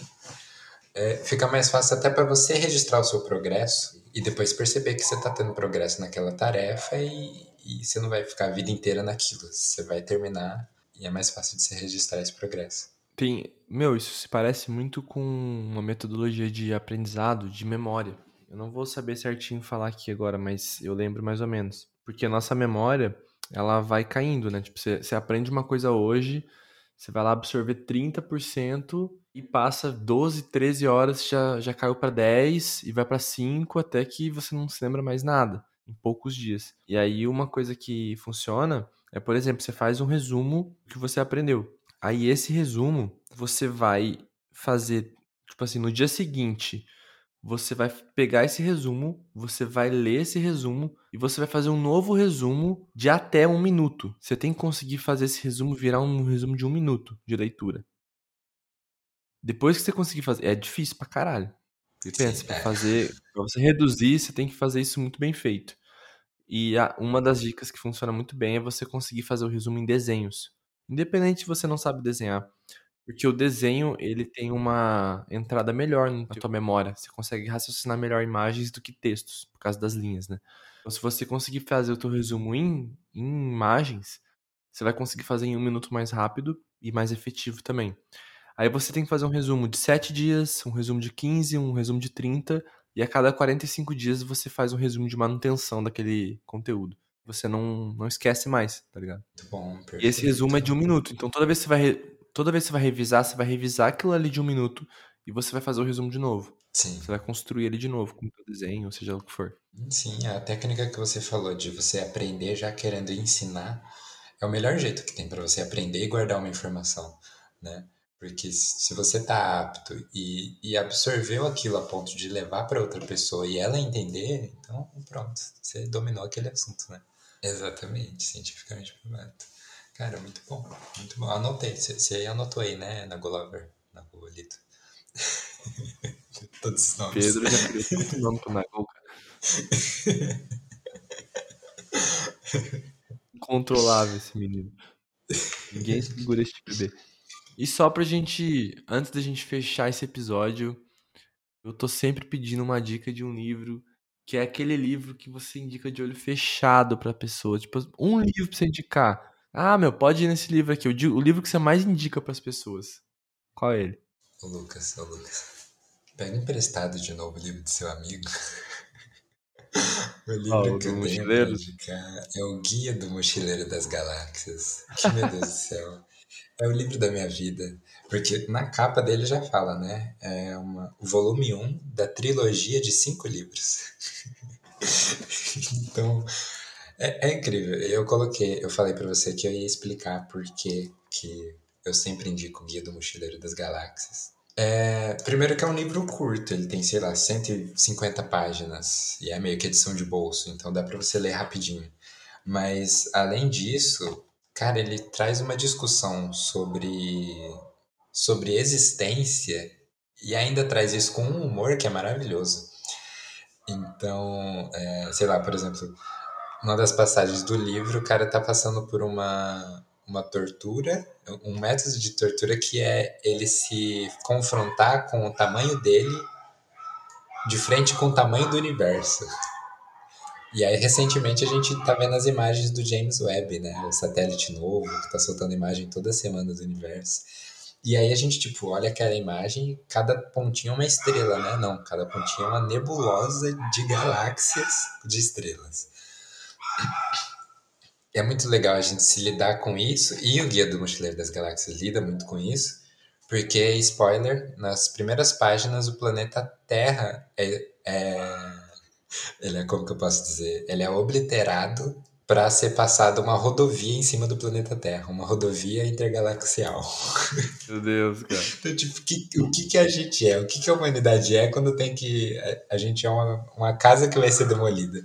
é, fica mais fácil até para você registrar o seu progresso e depois perceber que você está tendo progresso naquela tarefa e, e você não vai ficar a vida inteira naquilo. Você vai terminar e é mais fácil de você registrar esse progresso. Tem. Meu, isso se parece muito com uma metodologia de aprendizado de memória. Eu não vou saber certinho falar aqui agora, mas eu lembro mais ou menos. Porque a nossa memória, ela vai caindo, né? Tipo, você, você aprende uma coisa hoje, você vai lá absorver 30% e passa 12, 13 horas, já, já caiu para 10 e vai para 5 até que você não se lembra mais nada, em poucos dias. E aí uma coisa que funciona é, por exemplo, você faz um resumo que você aprendeu. Aí esse resumo você vai fazer, tipo assim, no dia seguinte, você vai pegar esse resumo, você vai ler esse resumo e você vai fazer um novo resumo de até um minuto. Você tem que conseguir fazer esse resumo virar um resumo de um minuto de leitura. Depois que você conseguir fazer, é difícil pra caralho. Porque pensa, pra é. fazer, pra você reduzir, você tem que fazer isso muito bem feito. E a- uma das dicas que funciona muito bem é você conseguir fazer o resumo em desenhos. Independente se você não sabe desenhar. Porque o desenho, ele tem uma entrada melhor na tua memória. Você consegue raciocinar melhor imagens do que textos, por causa das linhas, né? Então, se você conseguir fazer o teu resumo em, em imagens, você vai conseguir fazer em um minuto mais rápido e mais efetivo também. Aí você tem que fazer um resumo de 7 dias, um resumo de 15, um resumo de 30, e a cada 45 dias você faz um resumo de manutenção daquele conteúdo. Você não, não esquece mais, tá ligado? Muito bom, perfeito. E esse resumo é de um minuto. Então toda vez que você vai, toda vez que você vai revisar, você vai revisar aquilo ali de um minuto e você vai fazer o resumo de novo. Sim. Você vai construir ele de novo com o teu desenho, ou seja lá o que for. Sim, a técnica que você falou de você aprender já querendo ensinar é o melhor jeito que tem para você aprender e guardar uma informação, né? Porque se você tá apto e, e absorveu aquilo a ponto de levar para outra pessoa e ela entender, então pronto, você dominou aquele assunto, né? Exatamente, cientificamente provado. Cara, muito bom, muito bom. Anotei, você- anotou aí, né, na Golover, na Golito. Todos os nomes. Pedro já criou tanto nome pro Nagol, cara. Incontrolável esse menino. Ninguém segura esse bebê. E só pra gente, antes da gente fechar esse episódio, eu tô sempre pedindo uma dica de um livro, que é aquele livro que você indica de olho fechado pra pessoa. Tipo, um livro pra você indicar. Ah, meu, pode ir nesse livro aqui. O, o livro que você mais indica pras pessoas. Qual é ele? Ô Lucas, ô Lucas. Pega emprestado de novo o livro do seu amigo. O livro Ah, o que eu tenho pra Mochileiro? indicar é o Guia do Mochileiro das Galáxias. Que, meu Deus do céu. É o livro da minha vida. Porque na capa dele já fala, né? É uma, o volume 1 da trilogia de cinco livros. então, é, é incrível. Eu coloquei, eu falei pra você que eu ia explicar por que eu sempre indico o Guia do Mochileiro das Galáxias. É, primeiro que é um livro curto, ele tem, sei lá, 150 páginas e é meio que edição de bolso, então dá pra você ler rapidinho. Mas além disso, cara, ele traz uma discussão sobre sobre existência e ainda traz isso com um humor que é maravilhoso. Então, é, sei lá, por exemplo, uma das passagens do livro, o cara tá passando por uma, uma tortura, um método de tortura que é ele se confrontar com o tamanho dele de frente com o tamanho do universo. E aí, recentemente, a gente tá vendo as imagens do James Webb, né? O satélite novo, que tá soltando imagem toda semana do universo. E aí a gente, tipo, olha aquela imagem, cada pontinho é uma estrela, né? Não, cada pontinho é uma nebulosa de galáxias de estrelas. É muito legal a gente se lidar com isso, e o Guia do Mochileiro das Galáxias lida muito com isso, porque, spoiler, nas primeiras páginas o planeta Terra é, é ele é, como que eu posso dizer? Ele é obliterado para ser passada uma rodovia em cima do planeta Terra, uma rodovia intergalaxial. Meu Deus, cara. Então, tipo, que- o que, que a gente é? O que, que a humanidade é quando tem que. A, a gente é uma, uma casa que vai ser demolida.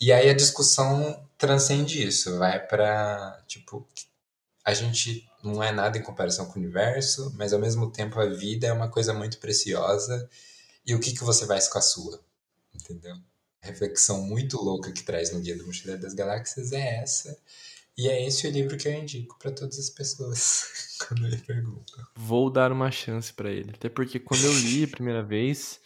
E aí a discussão transcende isso, vai para tipo, a gente não é nada em comparação com o universo, mas ao mesmo tempo a vida é uma coisa muito preciosa. E o que, que você faz com a sua? Entendeu? A reflexão muito louca que traz no Guia do Mochileiro das Galáxias é essa. E é esse o livro que eu indico para todas as pessoas quando me perguntam. Vou dar uma chance pra ele. Até porque quando eu li a primeira vez,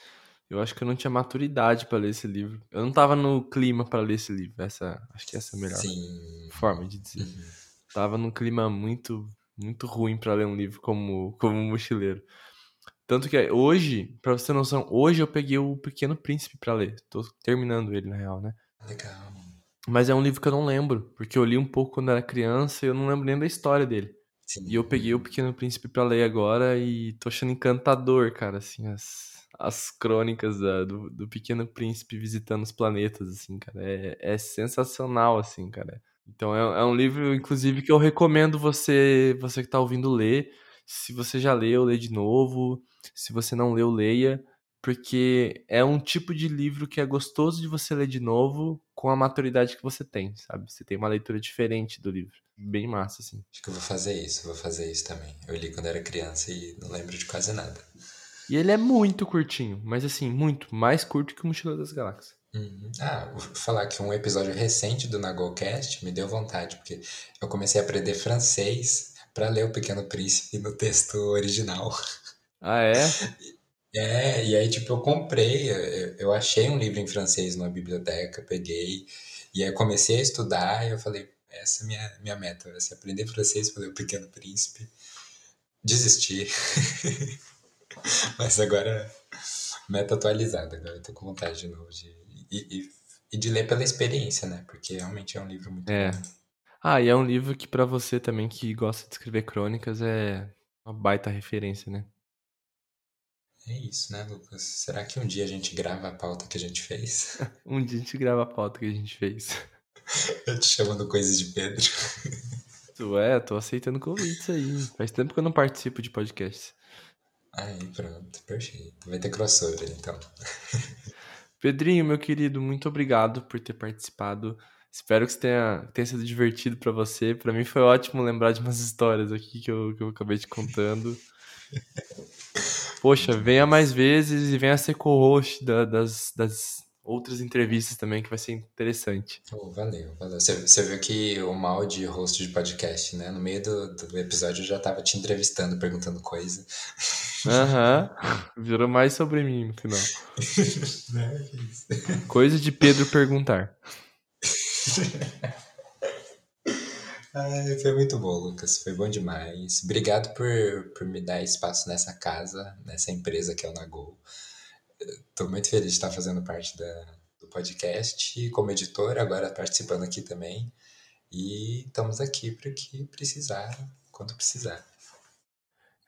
eu acho que eu não tinha maturidade pra ler esse livro. Eu não tava no clima pra ler esse livro. Essa, acho que essa é a melhor Sim. forma de dizer. Tava num clima muito, muito ruim pra ler um livro como, como Mochileiro. Tanto que hoje, pra você ter noção, hoje eu peguei o Pequeno Príncipe pra ler. Tô terminando ele, na real, né? Legal. Mas é um livro que eu não lembro, porque eu li um pouco quando era criança e eu não lembro nem da história dele. Sim. E eu peguei o Pequeno Príncipe pra ler agora e tô achando encantador, cara, assim, as, as crônicas da- do, do Pequeno Príncipe visitando os planetas, assim, cara. É, é sensacional, assim, cara. Então é, é um livro, inclusive, que eu recomendo você, você que tá ouvindo ler. Se você já leu, lê de novo. Se você não leu, leia. Porque é um tipo de livro que é gostoso de você ler de novo com a maturidade que você tem, sabe? Você tem uma leitura diferente do livro. Bem massa, assim. Acho que eu vou fazer isso, vou fazer isso também. Eu li quando era criança e não lembro de quase nada. E ele é muito curtinho, mas assim, muito. Mais curto que o Mochileiro das Galáxias. Uhum. Ah, vou falar que um episódio recente do Nagolcast me deu vontade, porque eu comecei a aprender francês para ler O Pequeno Príncipe no texto original. Ah, é? É, e aí, tipo, eu comprei, eu, eu achei um livro em francês numa biblioteca, peguei, e aí comecei a estudar, e eu falei, essa é a minha, minha meta, vai ser aprender francês para ler O Pequeno Príncipe. Desisti. Mas agora, meta atualizada, agora eu tô com vontade de novo de, e, e, e de ler pela experiência, né? Porque realmente é um livro muito É. bom. Ah, e é um livro que pra você também que gosta de escrever crônicas é uma baita referência, né? É isso, né, Lucas? Será que um dia a gente grava a pauta que a gente fez? Um dia a gente grava a pauta que a gente fez. Eu te chamando coisas de Pedro. Tu é, tô aceitando convites aí. Faz tempo que eu não participo de podcast. Aí, pronto, perfeito. Vai ter crossover, então. Pedrinho, meu querido, muito obrigado por ter participado. Espero que tenha, tenha sido divertido pra você. Pra mim foi ótimo lembrar de umas histórias aqui que eu, que eu acabei te contando. Poxa, venha mais vezes e venha ser co-host da- das, das outras entrevistas também, que vai ser interessante. Oh, valeu, valeu. Você, você viu que o mal de host de podcast, né? No meio do, do episódio eu já tava te entrevistando, perguntando coisa. Aham. Virou mais sobre mim no final. Né? Coisa de Pedro perguntar. Ai, foi muito bom, Lucas. Foi bom demais. Obrigado por, por me dar espaço nessa casa, nessa empresa que é o Nagol. Estou muito feliz de estar fazendo parte da, do podcast, como editor, agora participando aqui também. E estamos aqui para o que precisar, quando precisar.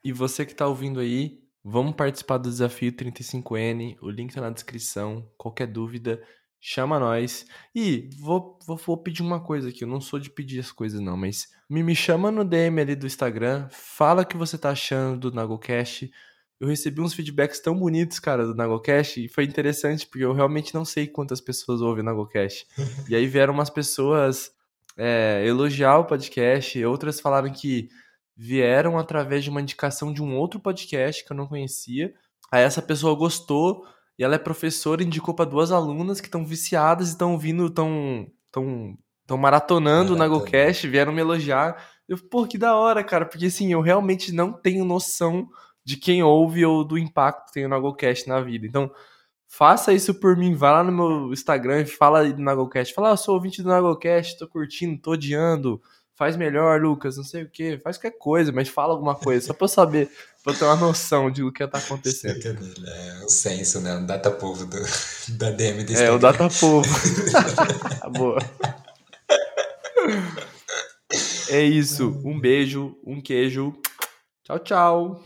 E você que está ouvindo aí, vamos participar do desafio 35N. O link está na descrição. Qualquer dúvida, chama nós. E vou, vou, vou, pedir uma coisa aqui. Eu não sou de pedir as coisas, não, mas me, me chama no DM ali do Instagram. Fala o que você tá achando do NagoCast. Eu recebi uns feedbacks tão bonitos, cara, do NagoCast. E foi interessante, porque eu realmente não sei quantas pessoas ouvem o NagoCast. e aí vieram umas pessoas é, elogiar o podcast. Outras falaram que vieram através de uma indicação de um outro podcast que eu não conhecia. Aí essa pessoa gostou e ela é professora, indicou para duas alunas que estão viciadas e estão vindo, estão tão, tão maratonando na GoCast, vieram me elogiar. Eu, pô, que da hora, cara, porque assim, eu realmente não tenho noção de quem ouve ou do impacto que tem na GoCast na vida. Então, faça isso por mim, vá lá no meu Instagram e fala aí do Nagocast. Fala, ah, sou ouvinte do Nagocast, tô curtindo, tô odiando faz melhor, Lucas, não sei o que, faz qualquer coisa, mas fala alguma coisa, só pra eu saber, pra eu ter uma noção de o que tá acontecendo. É o senso, né? O data povo do, da DM do É, o data povo. Boa. É isso. Um beijo, um queijo. Tchau, tchau.